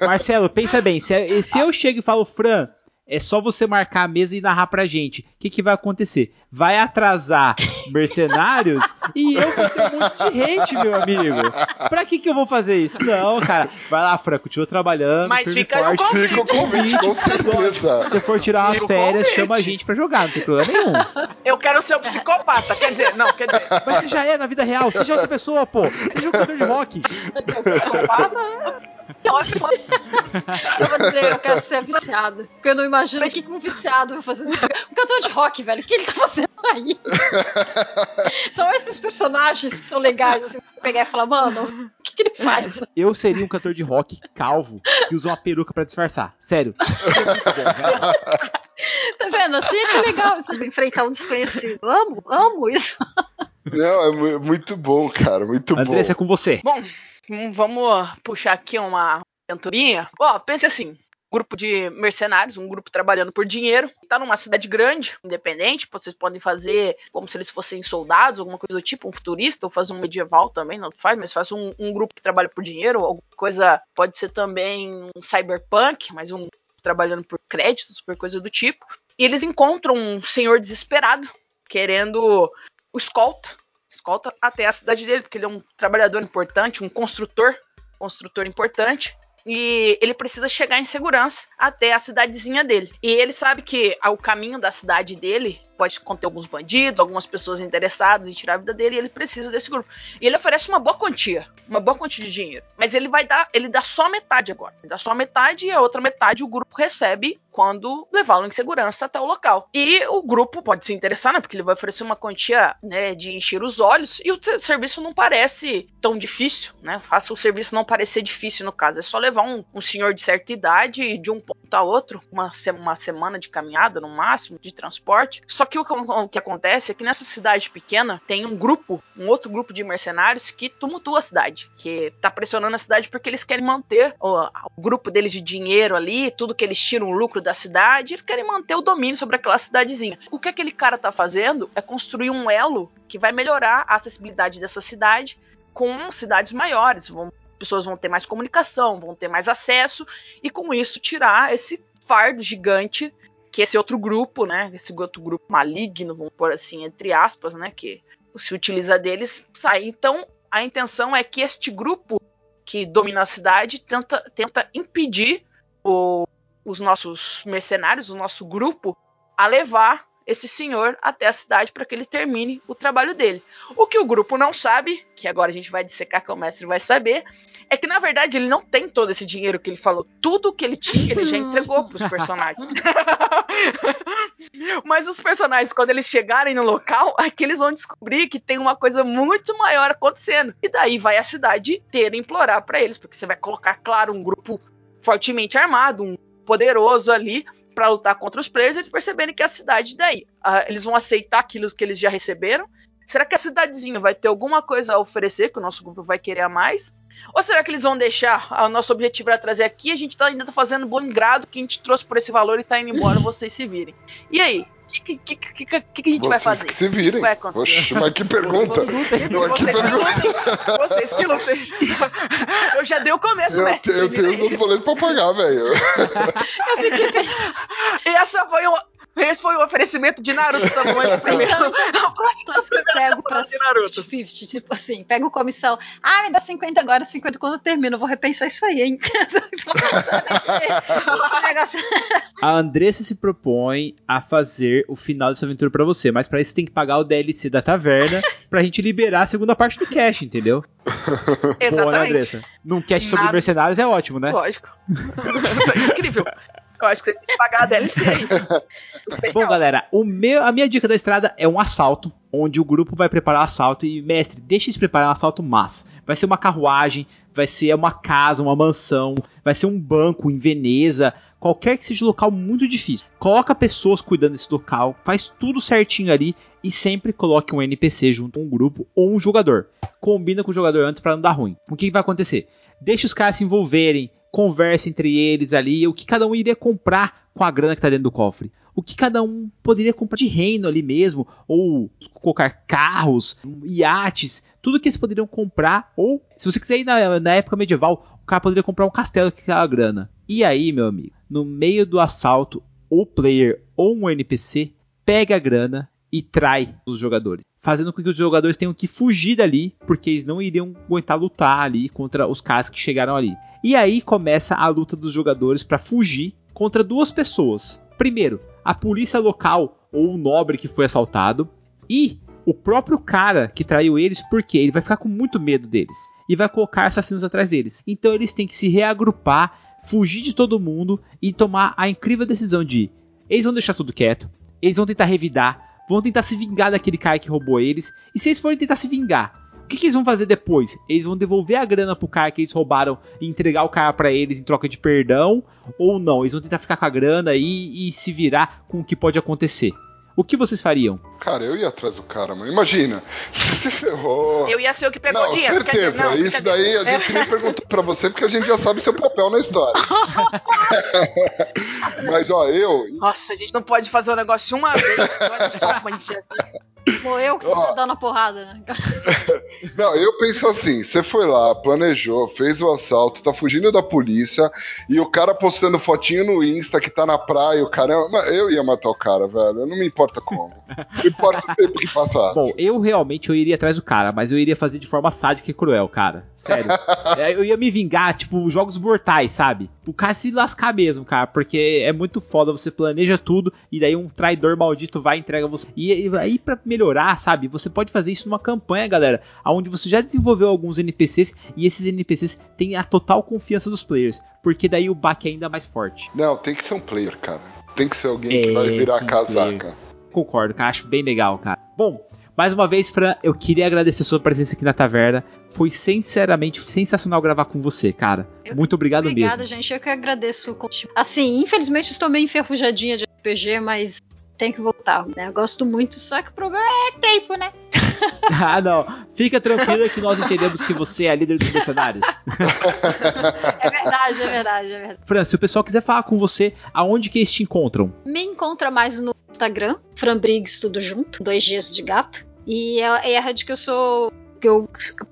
Marcelo, pensa bem. Se, se eu chego e falo, Fran, é só você marcar a mesa e narrar pra gente. O que, que vai acontecer? Vai atrasar mercenários e eu vou ter um monte de hate, meu amigo. Pra que, que eu vou fazer isso? Não, cara. Vai lá, Fran, continua trabalhando. Mas fica aí o forte. convite. Fica o convite, com certeza. Se você for tirar umas férias, convite. chama a gente pra jogar, não tem problema nenhum. Eu quero ser o psicopata. Quer dizer, não, quer dizer, Mas você já é na vida real, seja outra pessoa, pô. Seja um cantor de rock. eu acho que foi- Eu vou dizer, eu quero ser viciado. Porque eu não imagino o que um viciado vai fazer. Um cantor de rock, velho, o que ele tá fazendo aí? são esses personagens que são legais, assim, pegar e falar, mano, o que, que ele Faz. Eu seria um cantor de rock calvo que usa uma peruca pra disfarçar. Sério. Tá vendo? Assim é que é legal você enfrentar um desconhecido. Amo, amo isso. Não, é mu- muito bom, cara. Muito Andressa, é bom. com você. Bom, hum, vamos puxar aqui uma aventurinha. Ó, pense assim. Grupo de mercenários, um grupo trabalhando por dinheiro, tá numa cidade grande, independente, vocês podem fazer como se eles fossem soldados, alguma coisa do tipo, um futurista, ou fazer um medieval também, não faz, mas faz um, um grupo que trabalha por dinheiro, alguma coisa, pode ser também um cyberpunk, mas um trabalhando por créditos, por coisa do tipo. E eles encontram um senhor desesperado, querendo o escolta, escolta até a cidade dele, porque ele é um trabalhador importante, um construtor, construtor importante. E ele precisa chegar em segurança até a cidadezinha dele. E ele sabe que o caminho da cidade dele pode conter alguns bandidos, algumas pessoas interessadas em tirar a vida dele, e ele precisa desse grupo. E ele oferece uma boa quantia, uma boa quantia de dinheiro. Mas ele vai dar, ele dá só metade agora. Ele dá só metade e a outra metade o grupo recebe quando levá-lo em segurança até o local. E o grupo pode se interessar, né? Porque ele vai oferecer uma quantia né, de encher os olhos e o serviço não parece tão difícil, né? Faça o serviço não parecer difícil no caso. É só levar um, um senhor de certa idade de um ponto a outro, uma, se- uma semana de caminhada no máximo, de transporte. Só que que- o que acontece é que nessa cidade pequena tem um grupo, um outro grupo de mercenários que tumultua a cidade, que tá pressionando a cidade porque eles querem manter o, o grupo deles de dinheiro ali, tudo que eles tiram o lucro da cidade, eles querem manter o domínio sobre aquela cidadezinha. O que aquele cara tá fazendo é construir um elo que vai melhorar a acessibilidade dessa cidade com cidades maiores. Vão, pessoas vão ter mais comunicação, vão ter mais acesso e com isso tirar esse fardo gigante que esse outro grupo, né, esse outro grupo maligno, vamos pôr assim entre aspas, né, que se utiliza deles sair. Então, a intenção é que este grupo que domina a cidade tenta, tenta impedir o- os nossos mercenários, o nosso grupo, a levar esse senhor até a cidade para que ele termine o trabalho dele. O que o grupo não sabe, que agora a gente vai dissecar que o mestre vai saber, é que na verdade ele não tem todo esse dinheiro que ele falou. Tudo que ele tinha, ele já entregou para os personagens. Mas os personagens, quando eles chegarem no local, é que eles vão descobrir que tem uma coisa muito maior acontecendo. E daí vai a cidade inteira implorar para eles, porque você vai colocar, claro, um grupo fortemente armado, um poderoso ali para lutar contra os players, eles perceberem que a cidade daí, ah, eles vão aceitar aquilo que eles já receberam. Será que a cidadezinha vai ter alguma coisa a oferecer que o nosso grupo vai querer a mais? Ou será que eles vão deixar ah, o nosso objetivo era trazer aqui, a gente tá, ainda tá fazendo bom grado que a gente trouxe por esse valor e tá indo embora, vocês se virem. E aí? O que, que, que, que, que a gente vai Vocês fazer? que se virem. O que vai? Oxe, mas que pergunta. Vocês Vocês. Vocês que lutem. Eu já dei o começo, Eu, mestre. eu tenho os meus boletos pra pagar, velho. E essa foi um, esse foi um oferecimento de Naruto também, mas primeiro. Então, assim, pego pra 50, tipo assim, pego comissão. Ah, me dá 50 agora, 50 quando eu termino. Eu vou repensar isso aí, hein? A Andressa se propõe a fazer o final dessa aventura pra você, mas pra isso você tem que pagar o DLC da taverna pra gente liberar a segunda parte do cash, entendeu? Boa, né, Exatamente. Andressa? Num cast sobre Nada- mercenários é ótimo, né? Lógico. Incrível. Eu acho que você tem que pagar a DLC aí. Bom, galera, o meu, a minha dica da estrada é um assalto, onde o grupo vai preparar o assalto e, mestre, deixa eles preparar um assalto massa. Vai ser uma carruagem, vai ser uma casa, uma mansão, vai ser um banco em Veneza, qualquer que seja um local muito difícil. Coloca pessoas cuidando desse local, faz tudo certinho ali e sempre coloque um NPC junto com um grupo ou um jogador. Combina com o jogador antes para não dar ruim. O que, que vai acontecer? Deixa os caras se envolverem, conversa entre eles ali, o que cada um iria comprar com a grana que tá dentro do cofre. O que cada um poderia comprar de reino ali mesmo, ou colocar carros, iates, tudo que eles poderiam comprar, ou se você quiser ir na, na época medieval, o cara poderia comprar um castelo com aquela grana. E aí, meu amigo, no meio do assalto, o player ou um NPC pega a grana e trai os jogadores, fazendo com que os jogadores tenham que fugir dali, porque eles não iriam aguentar lutar ali contra os caras que chegaram ali. E aí começa a luta dos jogadores para fugir contra duas pessoas. Primeiro, a polícia local ou o nobre que foi assaltado e o próprio cara que traiu eles, porque ele vai ficar com muito medo deles e vai colocar assassinos atrás deles. Então eles têm que se reagrupar, fugir de todo mundo e tomar a incrível decisão de eles vão deixar tudo quieto, eles vão tentar revidar, vão tentar se vingar daquele cara que roubou eles, e se eles forem tentar se vingar, o que, que eles vão fazer depois? Eles vão devolver a grana pro cara que eles roubaram e entregar o cara para eles em troca de perdão? Ou não? Eles vão tentar ficar com a grana aí e se virar com o que pode acontecer. O que vocês fariam? Cara, eu ia atrás do cara, mano. Imagina, você se ferrou. Eu ia ser o que pegou Não, o dinheiro. quer dizer, certeza. não, Isso daí a gente nem perguntou pra você porque a gente já sabe seu papel na história. Mas ó, eu. Nossa, a gente não pode fazer o negócio uma vez. Olha só como a gente já Pô, eu que estou dando a porrada, né? Não, eu penso assim: você foi lá, planejou, fez o assalto, tá fugindo da polícia e o cara postando fotinho no Insta que tá na praia, o cara. Eu ia matar o cara, velho. Não me importa como. Não importa o tempo que passasse. Bom, eu realmente eu iria atrás do cara, mas eu iria fazer de forma sádica e cruel, cara. Sério. É, eu ia me vingar, tipo, jogos mortais, sabe? O cara se lascar mesmo, cara, porque é muito foda. Você planeja tudo e daí um traidor maldito vai e entrega você. E, e aí, pra melhorar, sabe? Você pode fazer isso numa campanha, galera, onde você já desenvolveu alguns NPCs e esses NPCs têm a total confiança dos players, porque daí o baque é ainda mais forte. Não, tem que ser um player, cara. Tem que ser alguém que vai virar sim, casaca. player. Concordo, cara, acho bem legal, cara. Bom, mais uma vez, Fran, eu queria agradecer a sua presença aqui na taverna. Foi sinceramente sensacional gravar com você, cara. Muito obrigado Obrigada, mesmo. gente. Eu que agradeço. Assim, infelizmente estou meio enferrujadinha de RPG, mas tem que voltar, né? Eu gosto muito, só que o problema é tempo, né? ah, não. Fica tranquila que nós entendemos que você é a líder dos mercenários. É verdade, é verdade, é verdade. Fran, se o pessoal quiser falar com você, aonde que eles te encontram? Me encontra mais no Instagram, Fran Briggs, tudo junto, dois dias de gato. E é, é a rede que eu sou. que eu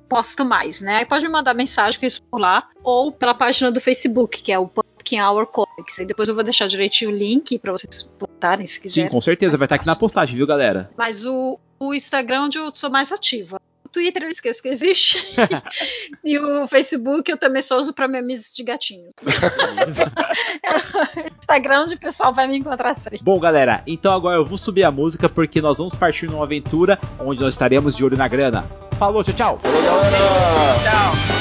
posto mais, né? Aí pode me mandar mensagem que isso por lá, ou pela página do Facebook, que é o Pumpkin Hour Comics. Aí depois eu vou deixar direitinho o link pra vocês botarem se Sim, quiserem. com certeza, vai estar aqui na postagem, viu, galera? Mas o, o Instagram é onde eu sou mais ativa. O Twitter eu esqueço que existe. e o Facebook eu também só uso pra memes de gatinho. Instagram onde o pessoal vai me encontrar sempre. Bom, galera, então agora eu vou subir a música porque nós vamos partir numa aventura onde nós estaremos de olho na grana. Falou, tchau, tchau! Falou, galera! Tchau.